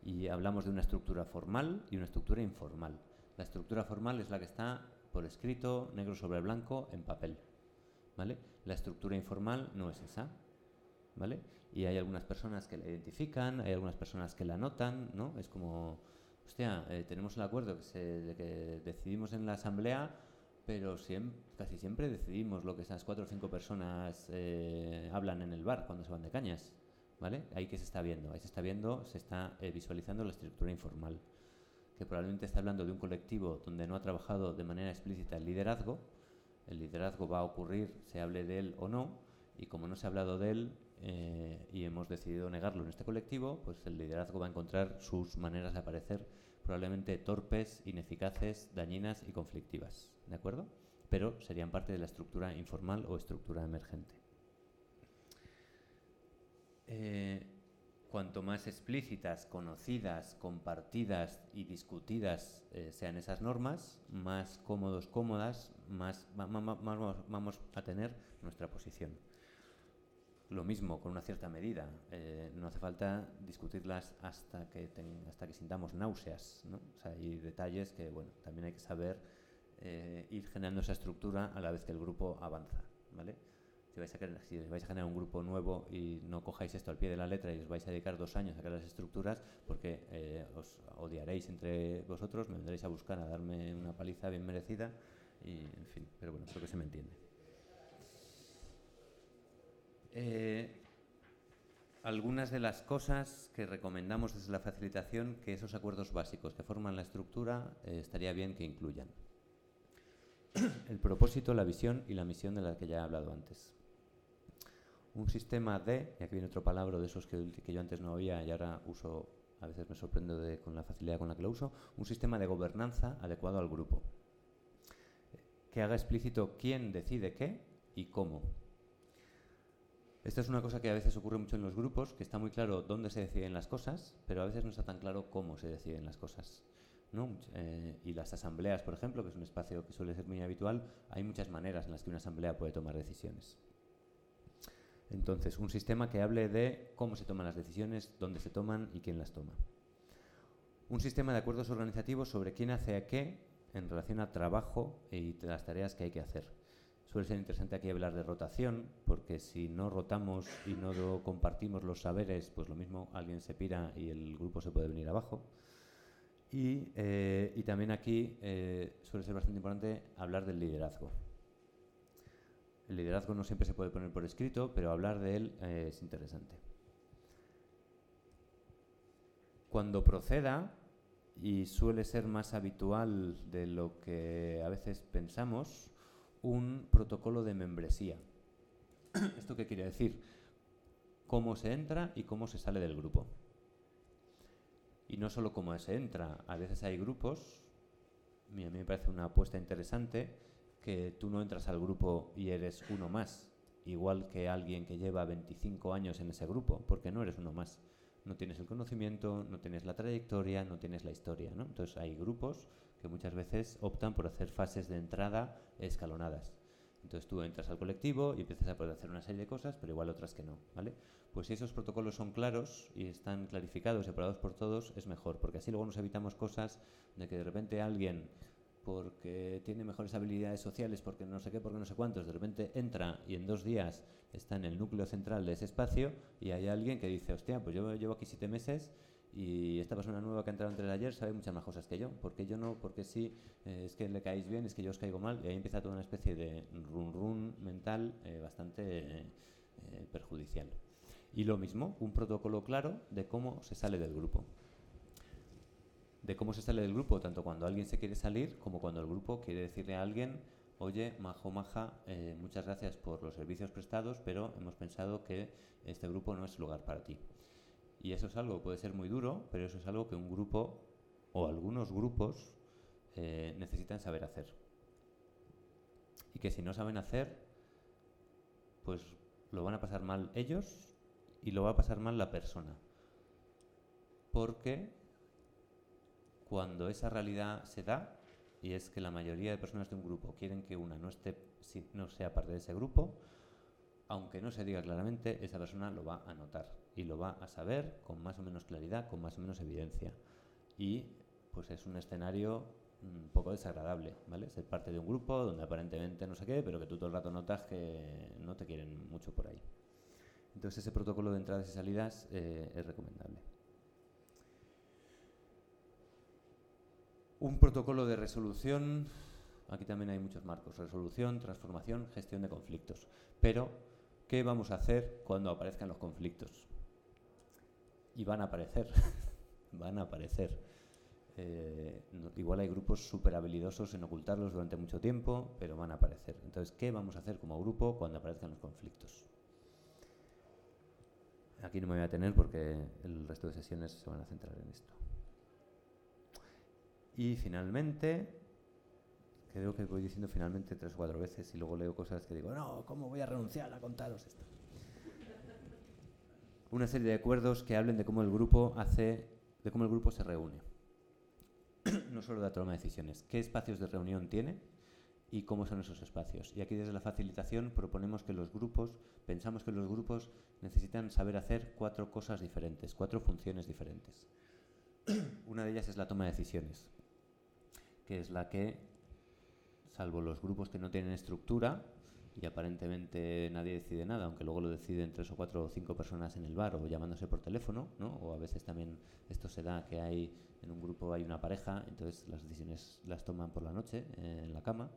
Y hablamos de una estructura formal y una estructura informal. La estructura formal es la que está por escrito, negro sobre blanco, en papel. ¿Vale? La estructura informal no es esa. ¿Vale? Y hay algunas personas que la identifican, hay algunas personas que la notan, ¿no? Es como, hostia, eh, tenemos el acuerdo que de que decidimos en la asamblea, pero casi siempre decidimos lo que esas cuatro o cinco personas eh, hablan en el bar cuando se van de cañas. ¿Vale? Ahí que se está viendo, ahí se está viendo, se está eh, visualizando la estructura informal, que probablemente está hablando de un colectivo donde no ha trabajado de manera explícita el liderazgo, el liderazgo va a ocurrir, se hable de él o no, y como no se ha hablado de él eh, y hemos decidido negarlo en este colectivo, pues el liderazgo va a encontrar sus maneras de aparecer probablemente torpes, ineficaces, dañinas y conflictivas, ¿de acuerdo? Pero serían parte de la estructura informal o estructura emergente. Eh, cuanto más explícitas, conocidas, compartidas y discutidas eh, sean esas normas, más cómodos, cómodas, más, vamos a tener nuestra posición. Lo mismo con una cierta medida. Eh, no hace falta discutirlas hasta que, hasta que sintamos náuseas. ¿no? hay detalles que bueno, también hay que saber ir generando esa estructura a la vez que el grupo avanza. ¿vale? si vais, a, si vais a generar un grupo nuevo y no cojáis esto al pie de la letra y os vais a dedicar dos años a crear las estructuras, porque eh, os odiaréis entre vosotros, me vendréis a buscar a darme una paliza bien merecida y, en fin, pero bueno, creo que se me entiende. Eh, algunas de las cosas que recomendamos desde la facilitación que esos acuerdos básicos que forman la estructura eh, estaría bien que incluyan. El propósito, la visión y la misión de la que ya he hablado antes un sistema de, y aquí viene otro palabra de esos que, yo antes no oía y ahora uso, a veces me sorprendo con la facilidad con la que lo uso, un sistema de gobernanza adecuado al grupo, que haga explícito quién decide qué y cómo. Esta es una cosa que a veces ocurre mucho en los grupos, que está muy claro dónde se deciden las cosas, pero a veces no está tan claro cómo se deciden las cosas. Eh, y las asambleas, por ejemplo, que es un espacio que suele ser muy habitual, hay muchas maneras en las que una asamblea puede tomar decisiones. Entonces, un sistema que hable de cómo se toman las decisiones, dónde se toman y quién las toma. Un sistema de acuerdos organizativos sobre quién hace a qué en relación a trabajo y las tareas que hay que hacer. Suele ser interesante aquí hablar de rotación, porque si no rotamos y no compartimos los saberes, pues lo mismo alguien se pira y el grupo se puede venir abajo. Y, eh, también aquí eh, suele ser bastante importante hablar del liderazgo. El liderazgo no siempre se puede poner por escrito, pero hablar de él eh, es interesante. Cuando proceda, y suele ser más habitual de lo que a veces pensamos, un protocolo de membresía. [clears throat] ¿Esto qué quiere decir? Cómo se entra y cómo se sale del grupo. Y no solo cómo se entra, a veces hay grupos, a mí me parece una apuesta interesante, que tú no entras al grupo y eres uno más, igual que alguien que lleva 25 años en ese grupo, porque no eres uno más. No tienes el conocimiento, no tienes la trayectoria, no tienes la historia. ¿no? Entonces hay grupos que muchas veces optan por hacer fases de entrada escalonadas. Entonces tú entras al colectivo y empiezas a poder hacer una serie de cosas, pero igual otras que no, ¿vale? Pues si esos protocolos son claros y están clarificados, separados por todos, es mejor, porque así luego nos evitamos cosas de que de repente alguien porque tiene mejores habilidades sociales, porque no sé qué, porque no sé cuántos, de repente entra y en dos días está en el núcleo central de ese espacio y hay alguien que dice, hostia, pues yo llevo aquí siete meses y esta persona nueva que ha entrado antes de ayer sabe muchas más cosas que yo. porque yo no? porque sí? Eh, es que le caéis bien, es que yo os caigo mal. Y ahí empieza toda una especie de run run mental eh, bastante eh, perjudicial. Y lo mismo, un protocolo claro de cómo se sale del grupo de cómo se sale del grupo, tanto cuando alguien se quiere salir como cuando el grupo quiere decirle a alguien, oye, majo, maja, muchas gracias por los servicios prestados, pero hemos pensado que este grupo no es lugar para ti. Y eso es algo puede ser muy duro, pero eso es algo que un grupo o algunos grupos eh, necesitan saber hacer. Y que si no saben hacer, pues lo van a pasar mal ellos y lo va a pasar mal la persona. Porque cuando esa realidad se da, y es que la mayoría de personas de un grupo quieren que una no, esté, no sea parte de ese grupo, aunque no se diga claramente, esa persona lo va a notar y lo va a saber con más o menos claridad, con más o menos evidencia. Y pues es un escenario un poco desagradable, ¿vale? Ser parte de un grupo donde aparentemente no sé qué, pero que tú todo el rato notas que no te quieren mucho por ahí. Entonces ese protocolo de entradas y salidas eh, es recomendable. Un protocolo de resolución, aquí también hay muchos marcos, resolución, transformación, gestión de conflictos. Pero, ¿qué vamos a hacer cuando aparezcan los conflictos? Y van a aparecer, [laughs] van a aparecer. Eh, igual hay grupos súper habilidosos en ocultarlos durante mucho tiempo, pero van a aparecer. Entonces, ¿qué vamos a hacer como grupo cuando aparezcan los conflictos? Aquí no me voy a tener porque el resto de sesiones se van a centrar en esto. Y finalmente, creo que voy diciendo finalmente tres o cuatro veces y luego leo cosas que digo, no, ¿cómo voy a renunciar a contaros esto? Una serie de acuerdos que hablen de cómo el grupo hace, de cómo el grupo se reúne. [clears throat] no solo de la toma de decisiones. ¿Qué espacios de reunión tiene? y cómo son esos espacios. Y aquí desde la facilitación proponemos que los grupos, pensamos que los grupos necesitan saber hacer cuatro cosas diferentes, cuatro funciones diferentes. [clears throat] Una de ellas es la toma de decisiones que es la que, salvo los grupos que no tienen estructura, y aparentemente nadie decide nada, aunque luego lo deciden tres o cuatro o cinco personas en el bar o llamándose por teléfono, ¿no? o a veces también esto se da que hay en un grupo hay una pareja, entonces las decisiones las toman por la noche eh, en la cama.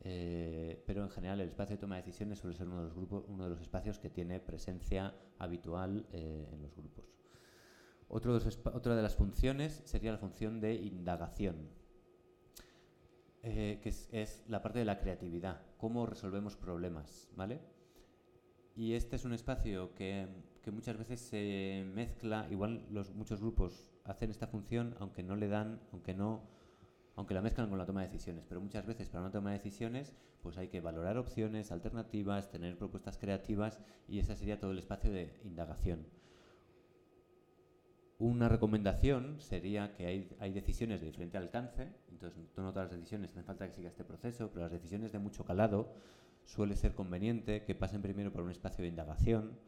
Eh, pero en general el espacio de toma de decisiones suele ser uno de los grupos, uno de los espacios que tiene presencia habitual eh, en los grupos. Otra de las funciones sería la función de indagación, eh, que es, la parte de la creatividad, cómo resolvemos problemas, ¿vale? Y este es un espacio que, muchas veces se mezcla, igual los muchos grupos hacen esta función, aunque no le dan, aunque no, aunque la mezclan con la toma de decisiones, pero muchas veces para una toma de decisiones, pues hay que valorar opciones, alternativas, tener propuestas creativas y ese sería todo el espacio de indagación. Una recomendación sería que hay, decisiones de diferente alcance, entonces no todas las decisiones hacen falta que siga este proceso, pero las decisiones de mucho calado suele ser conveniente que pasen primero por un espacio de indagación.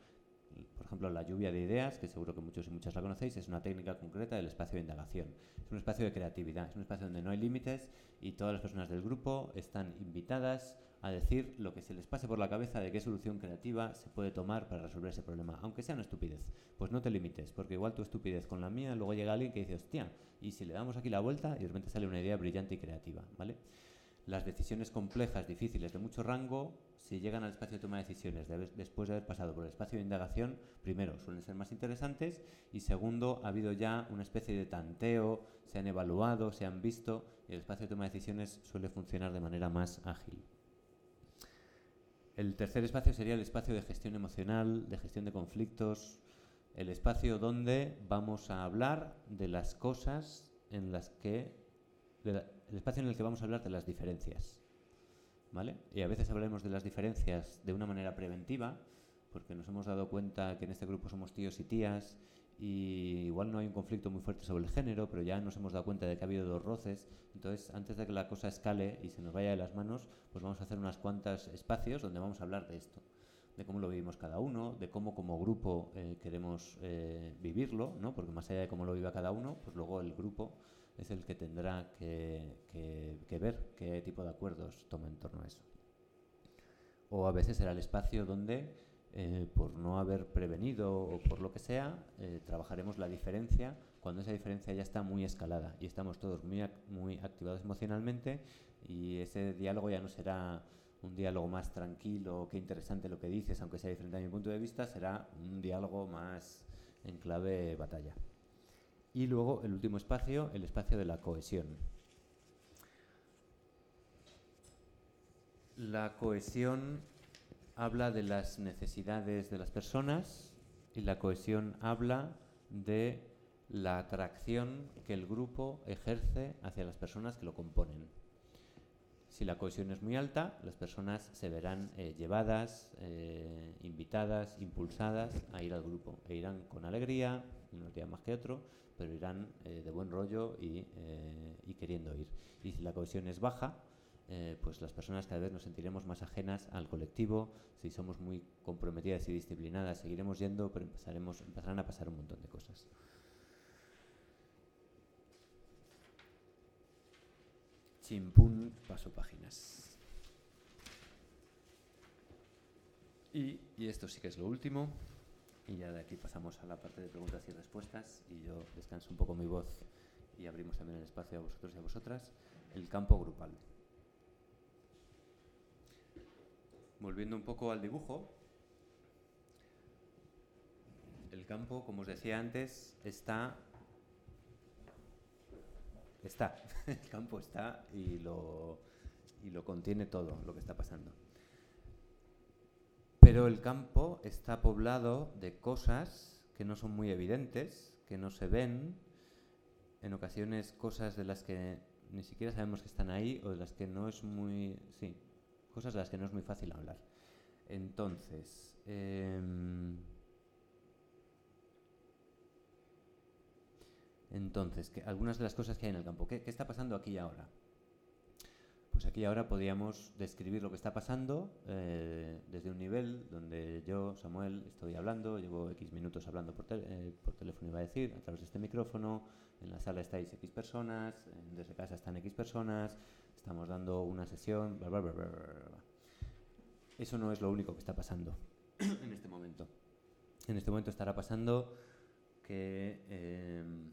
Por ejemplo, la lluvia de ideas, que seguro que muchos y muchas la conocéis, es una técnica concreta del espacio de indagación. Es un espacio de creatividad, es un espacio donde no hay límites y todas las personas del grupo están invitadas a decir lo que se les pase por la cabeza de qué solución creativa se puede tomar para resolver ese problema, aunque sea una estupidez. Pues no te limites, porque igual tu estupidez con la mía, luego llega alguien que dice, hostia, y si le damos aquí la vuelta y de repente sale una idea brillante y creativa, ¿vale? Las decisiones complejas, difíciles, de mucho rango, si llegan al espacio de toma de decisiones después de haber pasado por el espacio de indagación, primero, suelen ser más interesantes y segundo, ha habido ya una especie de tanteo, se han evaluado, se han visto y el espacio de toma de decisiones suele funcionar de manera más ágil. El tercer espacio sería el espacio de gestión emocional, de gestión de conflictos, el espacio donde vamos a hablar de las cosas en las que... el espacio en el que vamos a hablar de las diferencias. ¿Vale? Y a veces hablaremos de las diferencias de una manera preventiva, porque nos hemos dado cuenta que en este grupo somos tíos y tías y igual no hay un conflicto muy fuerte sobre el género, pero ya nos hemos dado cuenta de que ha habido dos roces. Entonces, antes de que la cosa escale y se nos vaya de las manos, pues vamos a hacer unas cuantas espacios donde vamos a hablar de esto, de cómo lo vivimos cada uno, de cómo como grupo eh, queremos eh, vivirlo, ¿no? porque más allá de cómo lo viva cada uno, pues luego el grupo es el que tendrá que, que ver qué tipo de acuerdos toma en torno a eso. O a veces será el espacio donde eh, por no haber prevenido o por lo que sea, eh, trabajaremos la diferencia cuando esa diferencia ya está muy escalada y estamos todos muy, muy activados emocionalmente y ese diálogo ya no será un diálogo más tranquilo, qué interesante lo que dices, aunque sea diferente a mi punto de vista, será un diálogo más en clave batalla. Y luego el último espacio, el espacio de la cohesión. La cohesión habla de las necesidades de las personas y la cohesión habla de la atracción que el grupo ejerce hacia las personas que lo componen. Si la cohesión es muy alta, las personas se verán eh, llevadas, eh, invitadas, impulsadas a ir al grupo. E irán con alegría, unos días más que otro, pero irán eh, de buen rollo y, y, queriendo ir. Y si la cohesión es baja, pues las personas cada vez nos sentiremos más ajenas al colectivo. Si somos muy comprometidas y disciplinadas, seguiremos yendo, pero empezaremos, empezarán a pasar un montón de cosas. Chimpún, paso páginas. Y, esto sí que es lo último. Y ya de aquí pasamos a la parte de preguntas y respuestas. Y yo descanso un poco mi voz y abrimos también el espacio a vosotros y a vosotras. El campo grupal. Volviendo un poco al dibujo. El campo, como os decía antes, está está, [laughs] el campo está y lo, y lo contiene todo lo que está pasando. Pero el campo está poblado de cosas que no son muy evidentes, que no se ven, en ocasiones cosas de las que ni siquiera sabemos que están ahí o de las que no es muy... Sí, cosas de las que no es muy fácil hablar. Entonces, em, Entonces, algunas de las cosas que hay en el campo. ¿Qué, está pasando aquí y ahora? Pues aquí y ahora podríamos describir lo que está pasando eh, desde un nivel donde yo, Samuel, estoy hablando, llevo X minutos hablando por, eh, por, teléfono, iba a decir, a través de este micrófono, en la sala estáis X personas, desde casa están X personas, estamos dando una sesión, bla, bla, bla, bla, Eso no es lo único que está pasando [clears throat] en este momento. En este momento estará pasando que... Eh,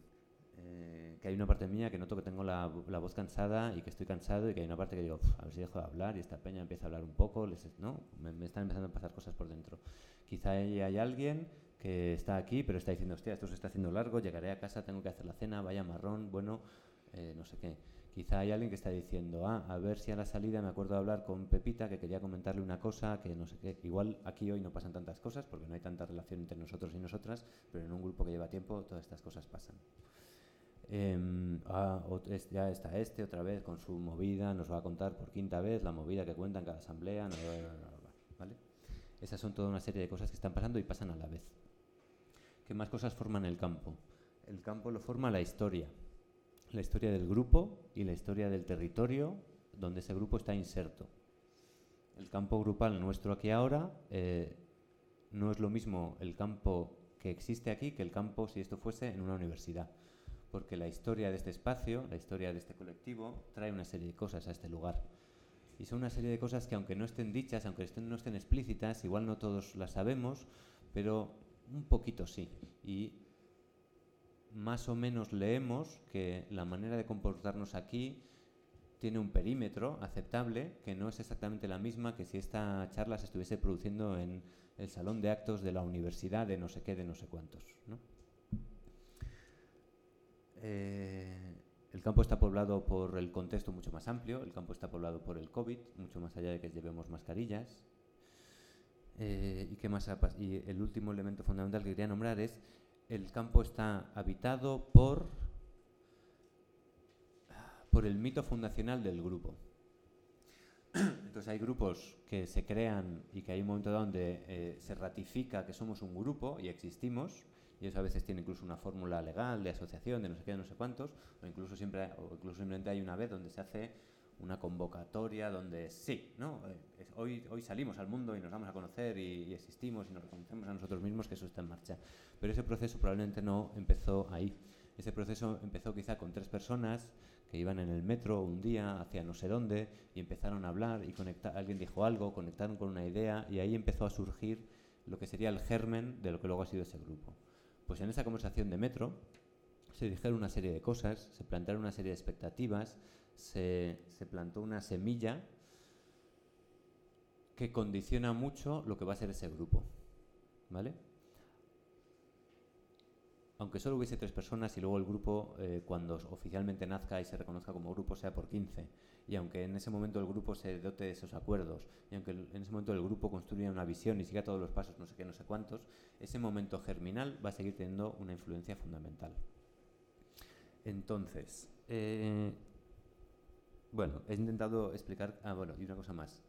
eh, que hay una parte mía que noto que tengo la, voz cansada y que estoy cansado y que hay una parte que digo, a ver si dejo de hablar y esta peña empieza a hablar un poco, les, ¿no? Me, están empezando a pasar cosas por dentro. Quizá hay, alguien que está aquí pero está diciendo, hostia, esto se está haciendo largo, llegaré a casa, tengo que hacer la cena, vaya marrón, bueno, eh, no sé qué. Quizá hay alguien que está diciendo, ah, a ver si a la salida me acuerdo de hablar con Pepita, que quería comentarle una cosa, que no sé qué. Igual aquí hoy no pasan tantas cosas porque no hay tanta relación entre nosotros y nosotras, pero en un grupo que lleva tiempo todas estas cosas pasan. Em, ah, ya está este otra vez con su movida, nos va a contar por quinta vez la movida que cuenta en cada asamblea. ¿vale? Esas son toda una serie de cosas que están pasando y pasan a la vez. ¿Qué más cosas forman el campo? El campo lo forma la historia. La historia del grupo y la historia del territorio donde ese grupo está inserto. El campo grupal nuestro aquí ahora eh, no es lo mismo el campo que existe aquí que el campo si esto fuese en una universidad porque la historia de este espacio, la historia de este colectivo, trae una serie de cosas a este lugar. Y son una serie de cosas que aunque no estén dichas, aunque no estén explícitas, igual no todos las sabemos, pero un poquito sí. Y más o menos leemos que la manera de comportarnos aquí tiene un perímetro aceptable que no es exactamente la misma que si esta charla se estuviese produciendo en el salón de actos de la universidad de no sé qué, de no sé cuántos. ¿no? Eh, el campo está poblado por el contexto mucho más amplio, el campo está poblado por el COVID, mucho más allá de que llevemos mascarillas. Eh, ¿Y qué más Y el último elemento fundamental que quería nombrar es el campo está habitado por, por el mito fundacional del grupo. [clears throat] Entonces hay grupos que se crean y que hay un momento donde eh, se ratifica que somos un grupo y existimos, y eso a veces tiene incluso una fórmula legal de asociación, de no sé qué, de no sé cuántos, o incluso, siempre, o incluso simplemente hay una vez donde se hace una convocatoria donde sí, ¿no? Eh, hoy, hoy salimos al mundo y nos vamos a conocer y, existimos y nos reconocemos a nosotros mismos que eso está en marcha. Pero ese proceso probablemente no empezó ahí. Ese proceso empezó quizá con tres personas que iban en el metro un día hacia no sé dónde y empezaron a hablar y conectar, alguien dijo algo, conectaron con una idea y ahí empezó a surgir lo que sería el germen de lo que luego ha sido ese grupo. Pues en esa conversación de metro se dijeron una serie de cosas, se plantearon una serie de expectativas, se, plantó una semilla que condiciona mucho lo que va a ser ese grupo. ¿Vale? Aunque solo hubiese tres personas y luego el grupo, eh, cuando oficialmente nazca y se reconozca como grupo, sea por 15, y aunque en ese momento el grupo se dote de esos acuerdos, y aunque en ese momento el grupo construya una visión y siga todos los pasos, no sé qué, no sé cuántos, ese momento germinal va a seguir teniendo una influencia fundamental. Entonces, eh, Bueno, he intentado explicar. Ah, bueno, y una cosa más.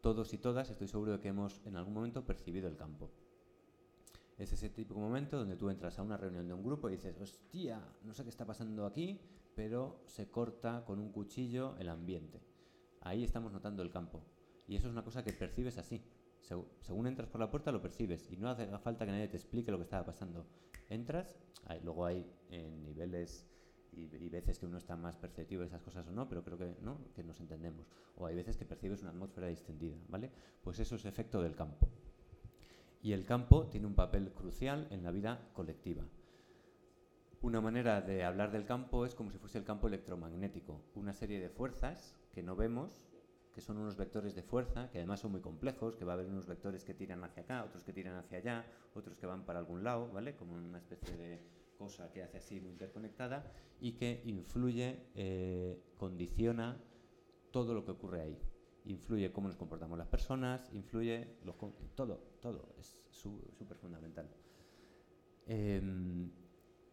Todos y todas estoy seguro de que hemos en algún momento percibido el campo. Es ese típico momento donde tú entras a una reunión de un grupo y dices, hostia, no sé qué está pasando aquí, pero se corta con un cuchillo el ambiente. Ahí estamos notando el campo. Y eso es una cosa que percibes así. Según entras por la puerta lo percibes y no hace falta que nadie te explique lo que estaba pasando. Entras, luego hay en niveles y, veces que uno está más perceptivo de esas cosas o no, pero creo que, ¿no? que nos entendemos. O hay veces que percibes una atmósfera distendida, ¿vale? Pues eso es efecto del campo. Y el campo tiene un papel crucial en la vida colectiva. Una manera de hablar del campo es como si fuese el campo electromagnético, una serie de fuerzas que no vemos, que son unos vectores de fuerza, que además son muy complejos, que va a haber unos vectores que tiran hacia acá, otros que tiran hacia allá, otros que van para algún lado, ¿vale? Como una especie de cosa que hace así muy interconectada y que influye, eh, condiciona todo lo que ocurre ahí. Influye cómo nos comportamos las personas, influye todo, todo, es súper fundamental. Em,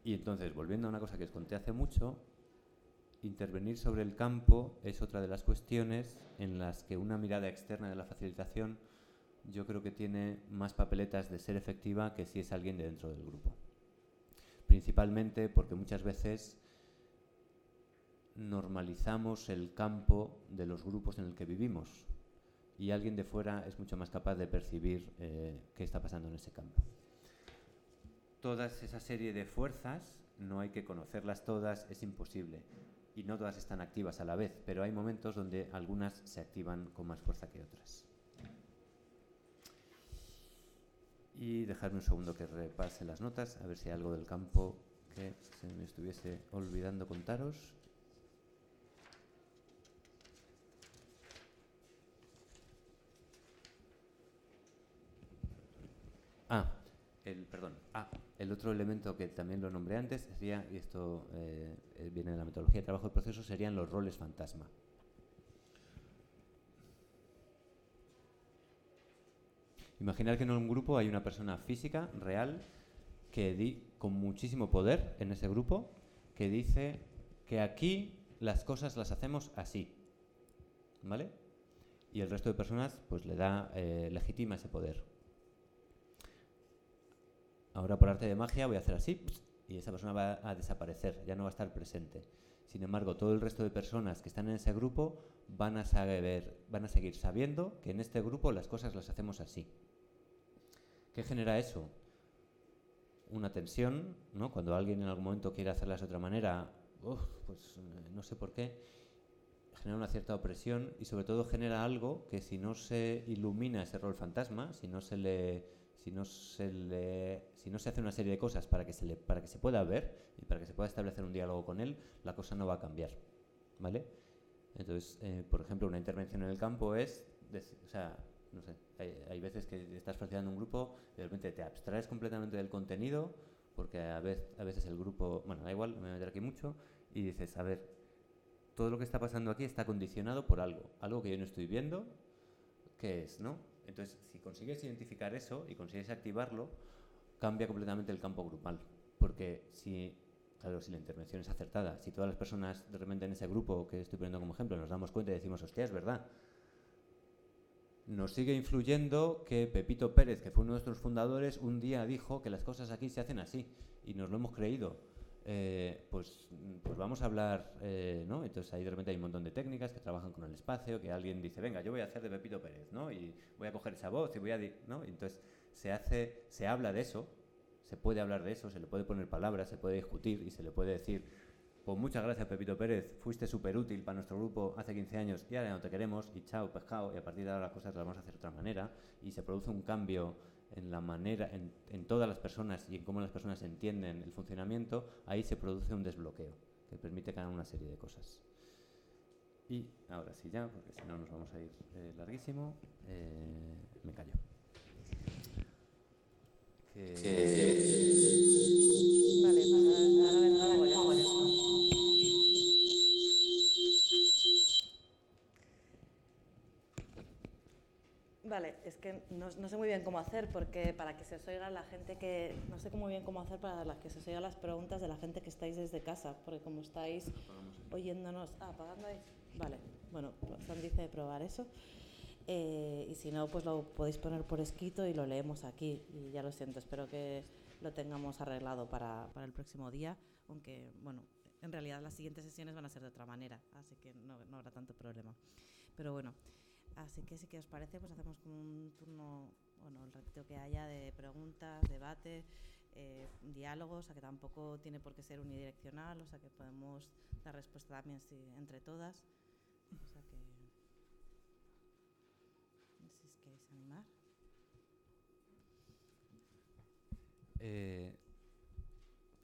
y entonces, volviendo a una cosa que os conté hace mucho, intervenir sobre el campo es otra de las cuestiones en las que una mirada externa de la facilitación yo creo que tiene más papeletas de ser efectiva que si es alguien de dentro del grupo principalmente porque muchas veces normalizamos el campo de los grupos en el que vivimos y alguien de fuera es mucho más capaz de percibir eh, qué está pasando en ese campo. Toda esa serie de fuerzas no hay que conocerlas todas, es imposible. Y no todas están activas a la vez, pero hay momentos donde algunas se activan con más fuerza que otras. Y dejarme un segundo que repase las notas, a ver si hay algo del campo que se me estuviese olvidando contaros. Ah, el, perdón. Ah, el otro elemento que también lo nombré antes sería, y esto eh, viene de la metodología de trabajo de proceso, serían los roles fantasma. Imaginar que en un grupo hay una persona física, real, que con muchísimo poder en ese grupo, que dice que aquí las cosas las hacemos así. ¿Vale? Y el resto de personas pues le da, eh, legitima ese poder. Ahora por arte de magia voy a hacer así y esa persona va a desaparecer, ya no va a estar presente. Sin embargo, todo el resto de personas que están en ese grupo van a saber, van a seguir sabiendo que en este grupo las cosas las hacemos así. ¿Qué genera eso? Una tensión, ¿no? Cuando alguien en algún momento quiere hacerlas de otra manera, pues no sé por qué, genera una cierta opresión y sobre todo genera algo que si no se ilumina ese rol fantasma, si no se le si no se le si no se hace una serie de cosas para que se le para que se pueda ver y para que se pueda establecer un diálogo con él, la cosa no va a cambiar, ¿vale? Entonces, eh, por ejemplo, una intervención en el campo es, o sea, no sé, hay, veces que estás facilitando un grupo y de repente te abstraes completamente del contenido porque a veces, el grupo, bueno, da igual, me voy a meter aquí mucho, y dices, a ver, todo lo que está pasando aquí está condicionado por algo, algo que yo no estoy viendo, ¿qué es, no? Entonces, si consigues identificar eso y consigues activarlo, cambia completamente el campo grupal, porque si claro, si la intervención es acertada, si todas las personas de repente en ese grupo que estoy poniendo como ejemplo nos damos cuenta y decimos, hostia, es verdad, nos sigue influyendo que Pepito Pérez, que fue uno de nuestros fundadores, un día dijo que las cosas aquí se hacen así y nos lo hemos creído. Eh, pues, pues vamos a hablar, eh, ¿no? Entonces ahí de repente hay un montón de técnicas que trabajan con el espacio, que alguien dice, venga, yo voy a hacer de Pepito Pérez, ¿no? Y voy a coger esa voz y voy a, ¿no? entonces se hace, se habla de eso, se puede hablar de eso, se le puede poner palabras, se puede discutir y se le puede decir, pues muchas gracias, Pepito Pérez. Fuiste súper útil para nuestro grupo hace 15 años y ahora no te queremos. Y chao, pescado. Y a partir de ahora las cosas las vamos a hacer de otra manera. Y se produce un cambio en la manera, en, todas las personas y en cómo las personas entienden el funcionamiento. Ahí se produce un desbloqueo que permite ganar una serie de cosas. Y ahora sí ya, porque si no nos vamos a ir eh, larguísimo, eh, me callo. Vale, es que no, sé muy bien cómo hacer, porque para que se os oiga la gente que... No sé muy bien cómo hacer para que se os oigan las preguntas de la gente que estáis desde casa, porque como estáis oyéndonos... Ah, apagando ahí. Vale, bueno, Sam dice probar eso. Eh, y si no, pues lo podéis poner por escrito y lo leemos aquí. Y ya lo siento, espero que lo tengamos arreglado para, para el próximo día, aunque, bueno, en realidad las siguientes sesiones van a ser de otra manera, así que no, no habrá tanto problema. Pero bueno, así que si que os parece, pues hacemos como un turno, bueno, el ratito que haya de preguntas, debate, eh, diálogos, o sea que tampoco tiene por qué ser unidireccional, o sea que podemos dar respuesta también sí, entre todas. O sea que, si os queréis animar. Eh,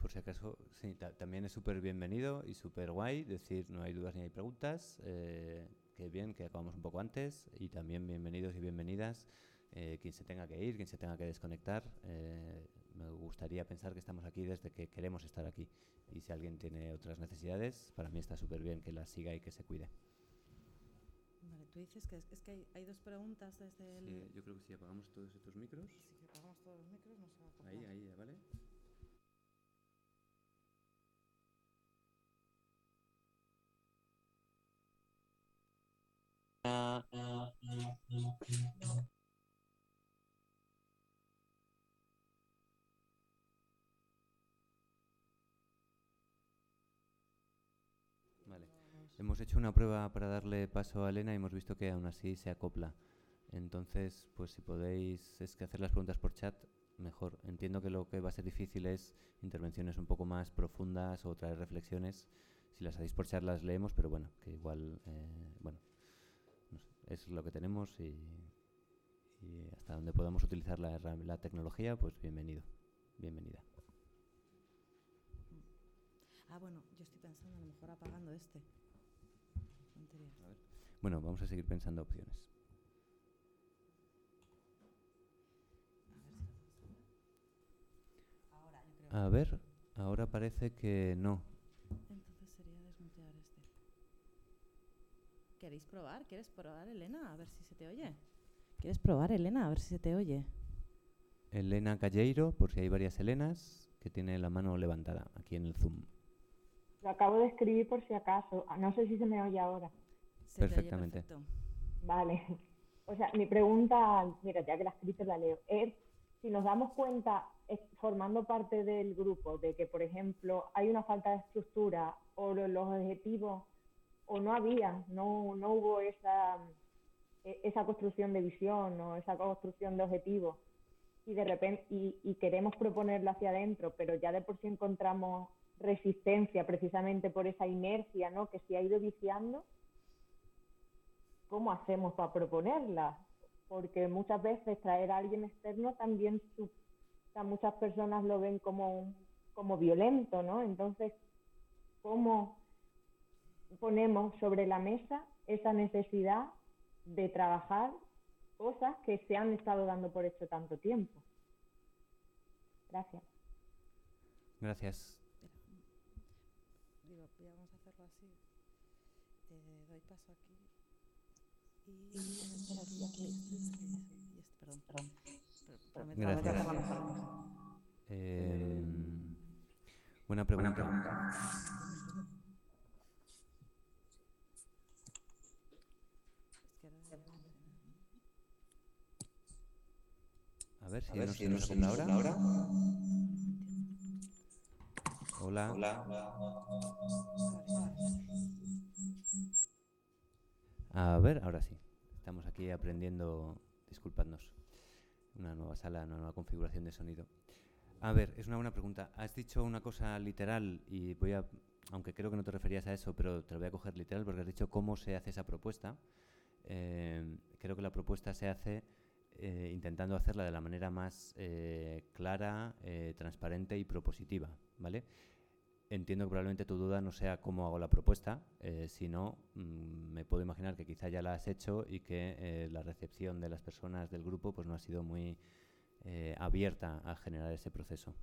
por si acaso, sí, ta- también es súper bienvenido y súper guay decir no hay dudas ni hay preguntas. eh, que bien que acabamos un poco antes y también bienvenidos y bienvenidas eh, quien se tenga que ir, quien se tenga que desconectar. eh, me gustaría pensar que estamos aquí desde que queremos estar aquí y si alguien tiene otras necesidades, para mí está súper bien que las siga y que se cuide. Vale, tú dices que es, es que hay, hay dos preguntas desde el... yo creo que si apagamos todos estos micros, Si apagamos todos los micros no se va a ahí, ahí, ¿vale? Vale. Hemos hecho una prueba para darle paso a Elena y hemos visto que aún así se acopla. Entonces, pues si podéis es que hacer las preguntas por chat, mejor. Entiendo que lo que va a ser difícil es intervenciones un poco más profundas o traer reflexiones. Si las hacéis por chat las leemos, pero bueno, que igual, eh, bueno, es lo que tenemos y, y hasta donde podamos utilizar la, tecnología, pues bienvenido, bienvenida. Ah, bueno, yo estoy pensando a lo mejor apagando este. Bueno, vamos a seguir pensando opciones. A ver, ahora parece que no. Entonces sería desmutear este. ¿Queréis probar? ¿Quieres probar, Elena? A ver si se te oye. ¿Quieres probar, Elena? A ver si se te oye. Elena Calleiro, por si hay varias Elenas, que tiene la mano levantada aquí en el Zoom. Lo acabo de escribir por si acaso. Ah, No sé si se me oye ahora. Se te oye Perfectamente. perfecto. Vale. O sea, mi pregunta, mira, ya que la escrito la leo, es si nos damos cuenta, formando parte del grupo, de que, por ejemplo, hay una falta de estructura o lo- los objetivos, o no había, no, no hubo esa, e- esa construcción de visión o esa construcción de objetivos, y de repente, y, y queremos proponerlo hacia adentro, pero ya de por sí encontramos resistencia precisamente por esa inercia, ¿no? Que se ha ido viciando. ¿cómo hacemos para proponerla? Porque muchas veces traer a alguien externo también su- muchas personas lo ven como, como violento, ¿no? Entonces, ¿cómo ponemos sobre la mesa esa necesidad de trabajar cosas que se han estado dando por hecho tanto tiempo? Gracias. Gracias. Digo, ya vamos a hacerlo así. Te doy paso aquí. Y, espera, aquí, aquí, y este, perdón, perdón. Prometo- Gracias. hacerlo mejor. Eh, buena pregunta. Es que ahora- A ver si, nos, nos acopla ahora. Hola. A ver, ahora sí. Estamos aquí aprendiendo, disculpadnos, una nueva sala, una nueva configuración de sonido. A ver, es una buena pregunta. Has dicho una cosa literal y voy a, aunque creo que no te referías a eso, pero te lo voy a coger literal porque has dicho cómo se hace esa propuesta. Eh, creo que la propuesta se hace eh, intentando hacerla de la manera más eh, clara, eh, transparente y propositiva, ¿vale? Entiendo que probablemente tu duda no sea cómo hago la propuesta, sino mm, me puedo imaginar que quizá ya la has hecho y que la recepción de las personas del grupo pues no ha sido muy abierta a generar ese proceso.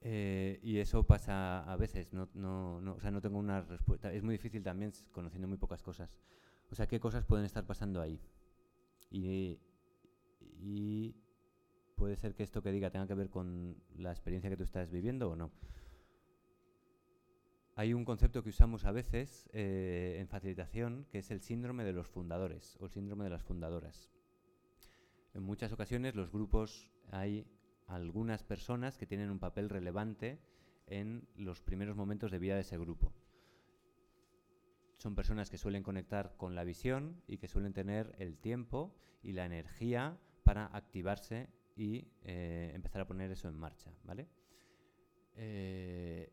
Y eso pasa a veces, no, no, no, o sea, no tengo una respuesta. Es muy difícil también conociendo muy pocas cosas. O sea, ¿qué cosas pueden estar pasando ahí? Y, puede ser que esto que diga tenga que ver con la experiencia que tú estás viviendo o no. hay un concepto que usamos a veces eh, en facilitación que es el síndrome de los fundadores o el síndrome de las fundadoras. En muchas ocasiones los grupos hay algunas personas que tienen un papel relevante en los primeros momentos de vida de ese grupo. Son personas que suelen conectar con la visión y que suelen tener el tiempo y la energía para activarse y eh, empezar a poner eso en marcha, ¿vale? Eh,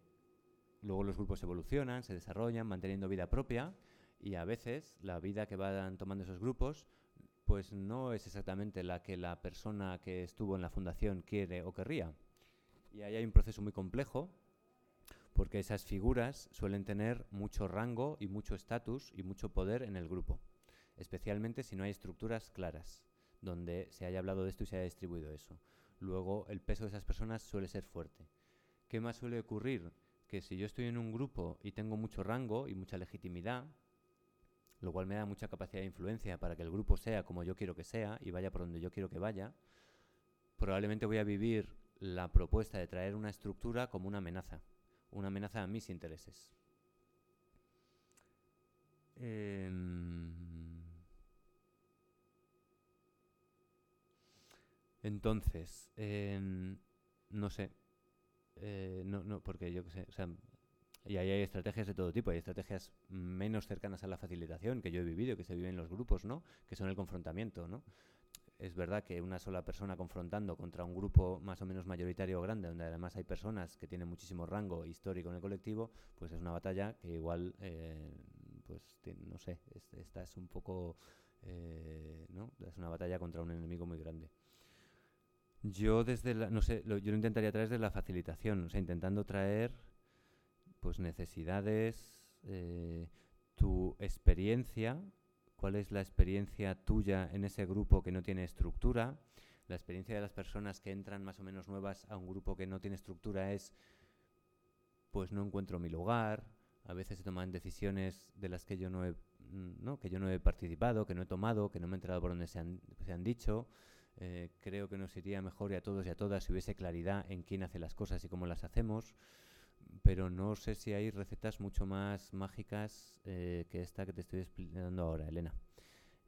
luego los grupos evolucionan, se desarrollan, manteniendo vida propia y a veces la vida que van tomando esos grupos pues no es exactamente la que la persona que estuvo en la fundación quiere o querría. Y ahí hay un proceso muy complejo porque esas figuras suelen tener mucho rango y mucho estatus y mucho poder en el grupo, especialmente si no hay estructuras claras donde se haya hablado de esto y se haya distribuido eso. Luego, el peso de esas personas suele ser fuerte. ¿Qué más suele ocurrir? Que si yo estoy en un grupo y tengo mucho rango y mucha legitimidad, lo cual me da mucha capacidad de influencia para que el grupo sea como yo quiero que sea y vaya por donde yo quiero que vaya, probablemente voy a vivir la propuesta de traer una estructura como una amenaza, una amenaza a mis intereses. Em, entonces, em, no sé, eh, no, no, porque yo qué sé, o sea, y ahí hay estrategias de todo tipo. Hay estrategias menos cercanas a la facilitación que yo he vivido, que se viven en los grupos, ¿no? Que son el confrontamiento, ¿no? Es verdad que una sola persona confrontando contra un grupo más o menos mayoritario grande, donde además hay personas que tienen muchísimo rango histórico en el colectivo, pues es una batalla que igual, eh, pues no sé, esta es un poco, eh, ¿no? Es una batalla contra un enemigo muy grande. Yo desde la, no sé, yo lo intentaría traer desde la facilitación, o sea, intentando traer pues necesidades, eh, tu experiencia, cuál es la experiencia tuya en ese grupo que no tiene estructura. La experiencia de las personas que entran más o menos nuevas a un grupo que no tiene estructura es, pues no encuentro mi lugar, a veces se toman decisiones de las que yo no he, ¿no? Que yo no he participado, que no he tomado, que no me he enterado por donde se han, se han dicho. Eh, creo que nos iría mejor y a todos y a todas si hubiese claridad en quién hace las cosas y cómo las hacemos pero no sé si hay recetas mucho más mágicas eh, que esta que te estoy explicando ahora, Elena.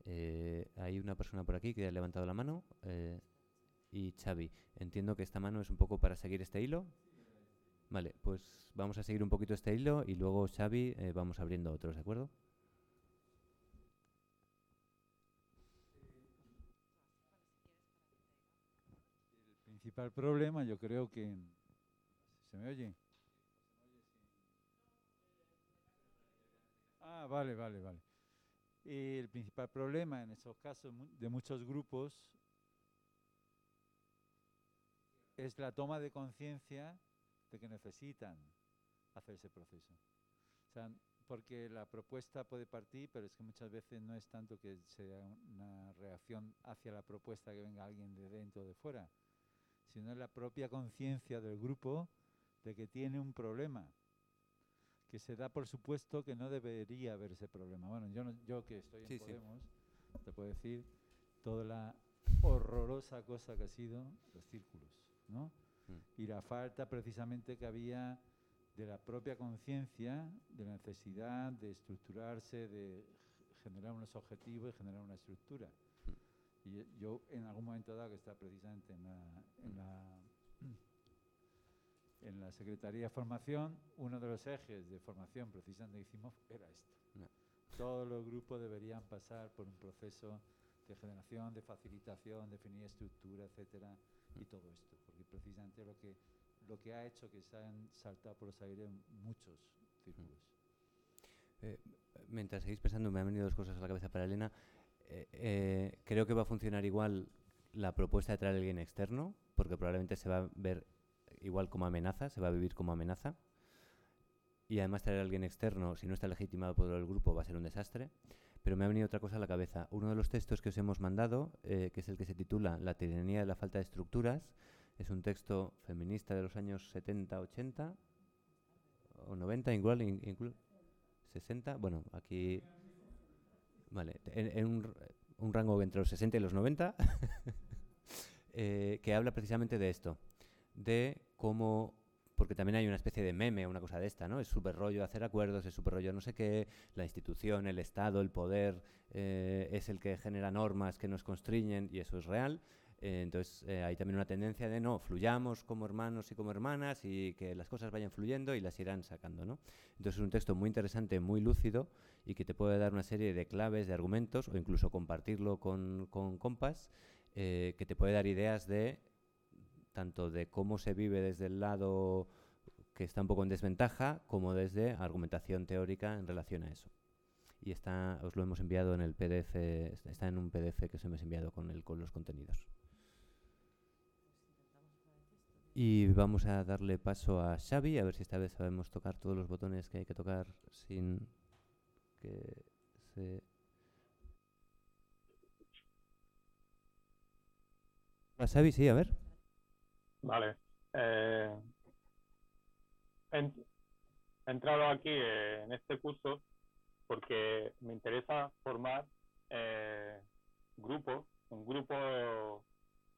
Eh, hay una persona por aquí que ha levantado la mano eh, y Xavi. Entiendo que esta mano es un poco para seguir este hilo. Vale, pues vamos a seguir un poquito este hilo y luego Xavi vamos abriendo otros, ¿de acuerdo? El principal problema yo creo que... ¿Se me oye? Ah, vale, vale, vale. el principal problema en esos casos de muchos grupos es la toma de conciencia de que necesitan hacer ese proceso. O sea, porque la propuesta puede partir, pero es que muchas veces no es tanto que sea una reacción hacia la propuesta que venga alguien de dentro o de fuera, sino la propia conciencia del grupo de que tiene un problema que se da por supuesto que no debería haber ese problema. Bueno, yo, yo que estoy en Podemos, te puedo decir toda la horrorosa cosa que ha sido los círculos, ¿no? Mm. Y la falta precisamente que había de la propia conciencia, de la necesidad de estructurarse, de generar unos objetivos y generar una estructura. Mm. Y yo en algún momento dado que está precisamente en la en la Secretaría de Formación, uno de los ejes de formación precisamente hicimos era esto. Todos los grupos deberían pasar por un proceso de generación, de facilitación, definir estructura, etcétera, y todo esto, porque precisamente lo que lo que ha hecho que se han saltado por los aires muchos círculos. Eh, mientras seguís pensando, me han venido dos cosas a la cabeza para Elena. Eh, eh, creo que va a funcionar igual la propuesta de traer a alguien externo, porque probablemente se va a ver igual como amenaza, se va a vivir como amenaza. Y además traer a alguien externo, si no está legitimado por el grupo, va a ser un desastre. Pero me ha venido otra cosa a la cabeza. Uno de los textos que os hemos mandado, eh, que es el que se titula La tiranía de la falta de estructuras, es un texto feminista de los años 70, 80 o 90, igual, incluso 60. Bueno, aquí. Vale, en, un, un, rango entre los 60 y los 90, [laughs] eh, que habla precisamente de esto, de cómo porque también hay una especie de meme, una cosa de esta, ¿no? Es súper rollo hacer acuerdos, es súper rollo no sé qué, la institución, el Estado, el poder eh, es el que genera normas que nos constriñen y eso es real. Eh, entonces eh, hay también una tendencia de no, fluyamos como hermanos y como hermanas y que las cosas vayan fluyendo y las irán sacando. ¿no? Entonces es un texto muy interesante, muy lúcido y que te puede dar una serie de claves, de argumentos o incluso compartirlo con, con compas que te puede dar ideas de tanto de cómo se vive desde el lado que está un poco en desventaja como desde argumentación teórica en relación a eso y está, os lo hemos enviado en el PDF, está en un PDF que os hemos enviado con, el, con los contenidos. Y vamos a darle paso a Xavi, a ver si esta vez sabemos tocar todos los botones que hay que tocar sin que se... Hola Xavi, sí, a ver. Vale. Eh, he entrado aquí en este curso porque me interesa formar eh, grupos, un grupo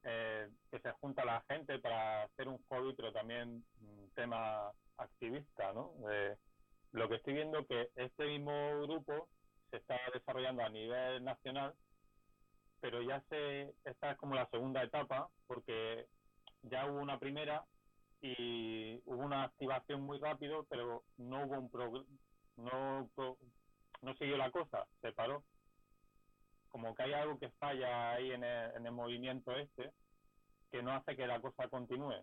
eh, que se junta a la gente para hacer un hobby, pero también un tema activista, ¿no? lo que estoy viendo que este mismo grupo se está desarrollando a nivel nacional, pero ya se, esta es como la segunda etapa, porque ya hubo una primera y hubo una activación muy rápido, pero no hubo un no, no siguió la cosa, se paró como que hay algo que falla ahí en el, movimiento este que no hace que la cosa continúe.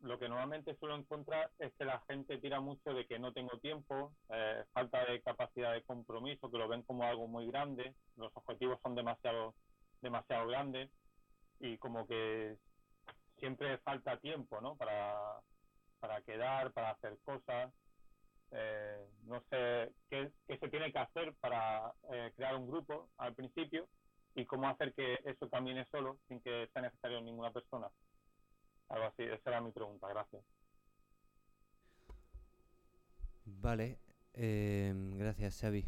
Lo que normalmente suelo encontrar es que la gente tira mucho de que no tengo tiempo, eh, falta de capacidad de compromiso, que lo ven como algo muy grande, los objetivos son demasiado, demasiado grandes y como que siempre falta tiempo, ¿no? Para, para quedar, para hacer cosas. Eh, no sé qué, se tiene que hacer para eh, crear un grupo al principio y cómo hacer que eso camine solo sin que sea necesario ninguna persona. Algo así, esa era mi pregunta, gracias. Vale, eh, gracias Xavi.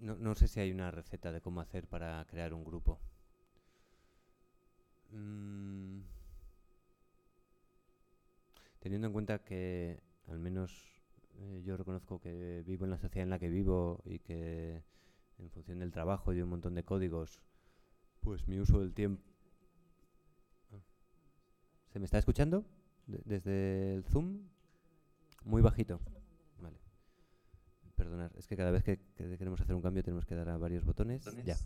no, no, sé si hay una receta de cómo hacer para crear un grupo. Mm, teniendo en cuenta que al menos eh, yo reconozco que vivo en la sociedad en la que vivo y que en función del trabajo y de un montón de códigos, pues mi uso del tiempo... Ah. ¿Se me está escuchando? ¿Desde el Zoom? Muy bajito. Vale. Perdonar, es que cada vez que, queremos hacer un cambio tenemos que dar a varios botones. Ya.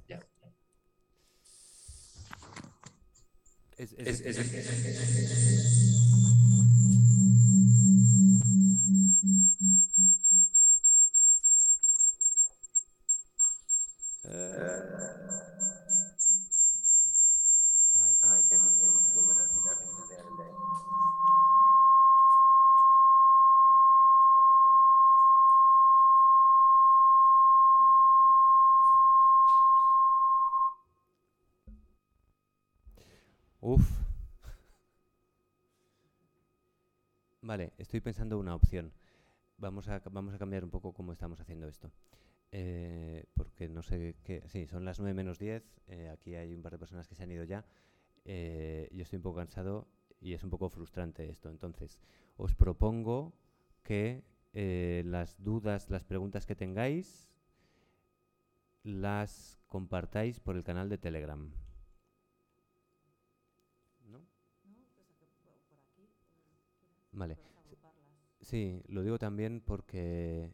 Es, Uf. Estoy pensando una opción. Vamos a, vamos a cambiar un poco cómo estamos haciendo esto. Eh, porque no sé qué. Sí, son las 9 menos 10. Eh, aquí hay un par de personas que se han ido ya. Eh, yo estoy un poco cansado y es un poco frustrante esto. Entonces, os propongo que las dudas, las preguntas que tengáis, las compartáis por el canal de Telegram. Vale. Sí, lo digo también porque...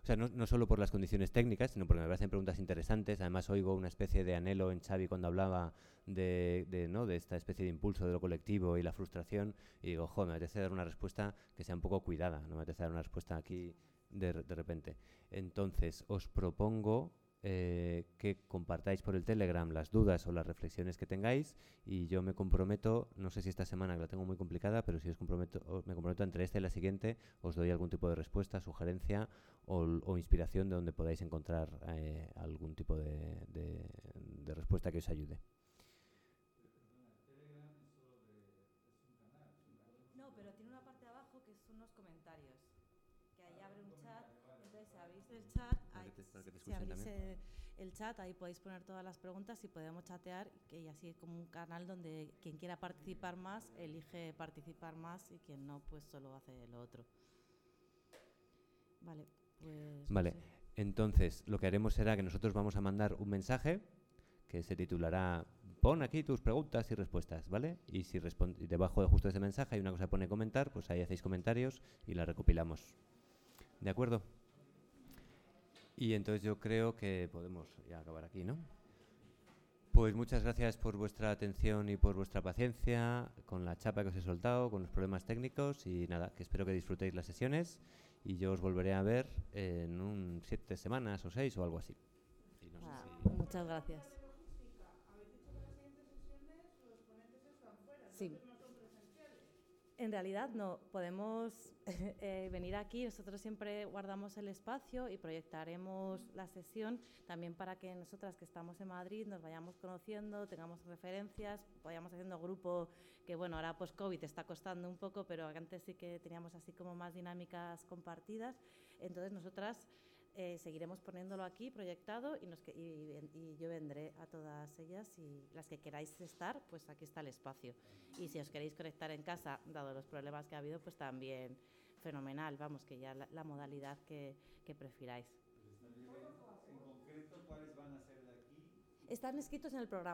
O sea, no, no, solo por las condiciones técnicas, sino porque me parecen preguntas interesantes. Además, oigo una especie de anhelo en Xavi cuando hablaba de, de, ¿no? de esta especie de impulso de lo colectivo y la frustración. Y digo, joder, me apetece dar una respuesta que sea un poco cuidada. No me apetece dar una respuesta aquí de, de repente. Entonces, os propongo eh, que compartáis por el Telegram las dudas o las reflexiones que tengáis y yo me comprometo, no sé si esta semana que la tengo muy complicada, pero si os comprometo, me comprometo entre esta y la siguiente, os doy algún tipo de respuesta, sugerencia o, inspiración de donde podáis encontrar eh, algún tipo de, de respuesta que os ayude. No, pero tiene una parte de abajo que son los que entonces abrís el chat el chat, ahí podéis poner todas las preguntas y podemos chatear y así como un canal donde quien quiera participar más elige participar más y quien no pues solo hace lo otro. Vale, pues... Vale, entonces lo que haremos será que nosotros vamos a mandar un mensaje que se titulará pon aquí tus preguntas y respuestas, ¿vale? Y si y debajo de justo ese mensaje hay una cosa que pone comentar, pues ahí hacéis comentarios y la recopilamos. ¿De acuerdo? Y entonces yo creo que podemos ya acabar aquí, ¿no? Pues muchas gracias por vuestra atención y por vuestra paciencia con la chapa que os he soltado, con los problemas técnicos y nada, que espero que disfrutéis las sesiones y yo os volveré a ver en un siete semanas o seis o algo así. Ah, muchas gracias. Sí. En realidad no, podemos [laughs] eh, venir aquí, nosotros siempre guardamos el espacio y proyectaremos la sesión también para que nosotras que estamos en Madrid nos vayamos conociendo, tengamos referencias, vayamos haciendo grupo, que bueno, ahora post-COVID está costando un poco, pero antes sí que teníamos así como más dinámicas compartidas. Entonces nosotras eh, seguiremos poniéndolo aquí proyectado y, nos, y, yo vendré a todas ellas y las que queráis estar, pues aquí está el espacio. Y si os queréis conectar en casa, dado los problemas que ha habido, pues también fenomenal, vamos, que ya la, modalidad que, que prefiráis. ¿En concreto cuáles van a ser de aquí? Están escritos en el programa.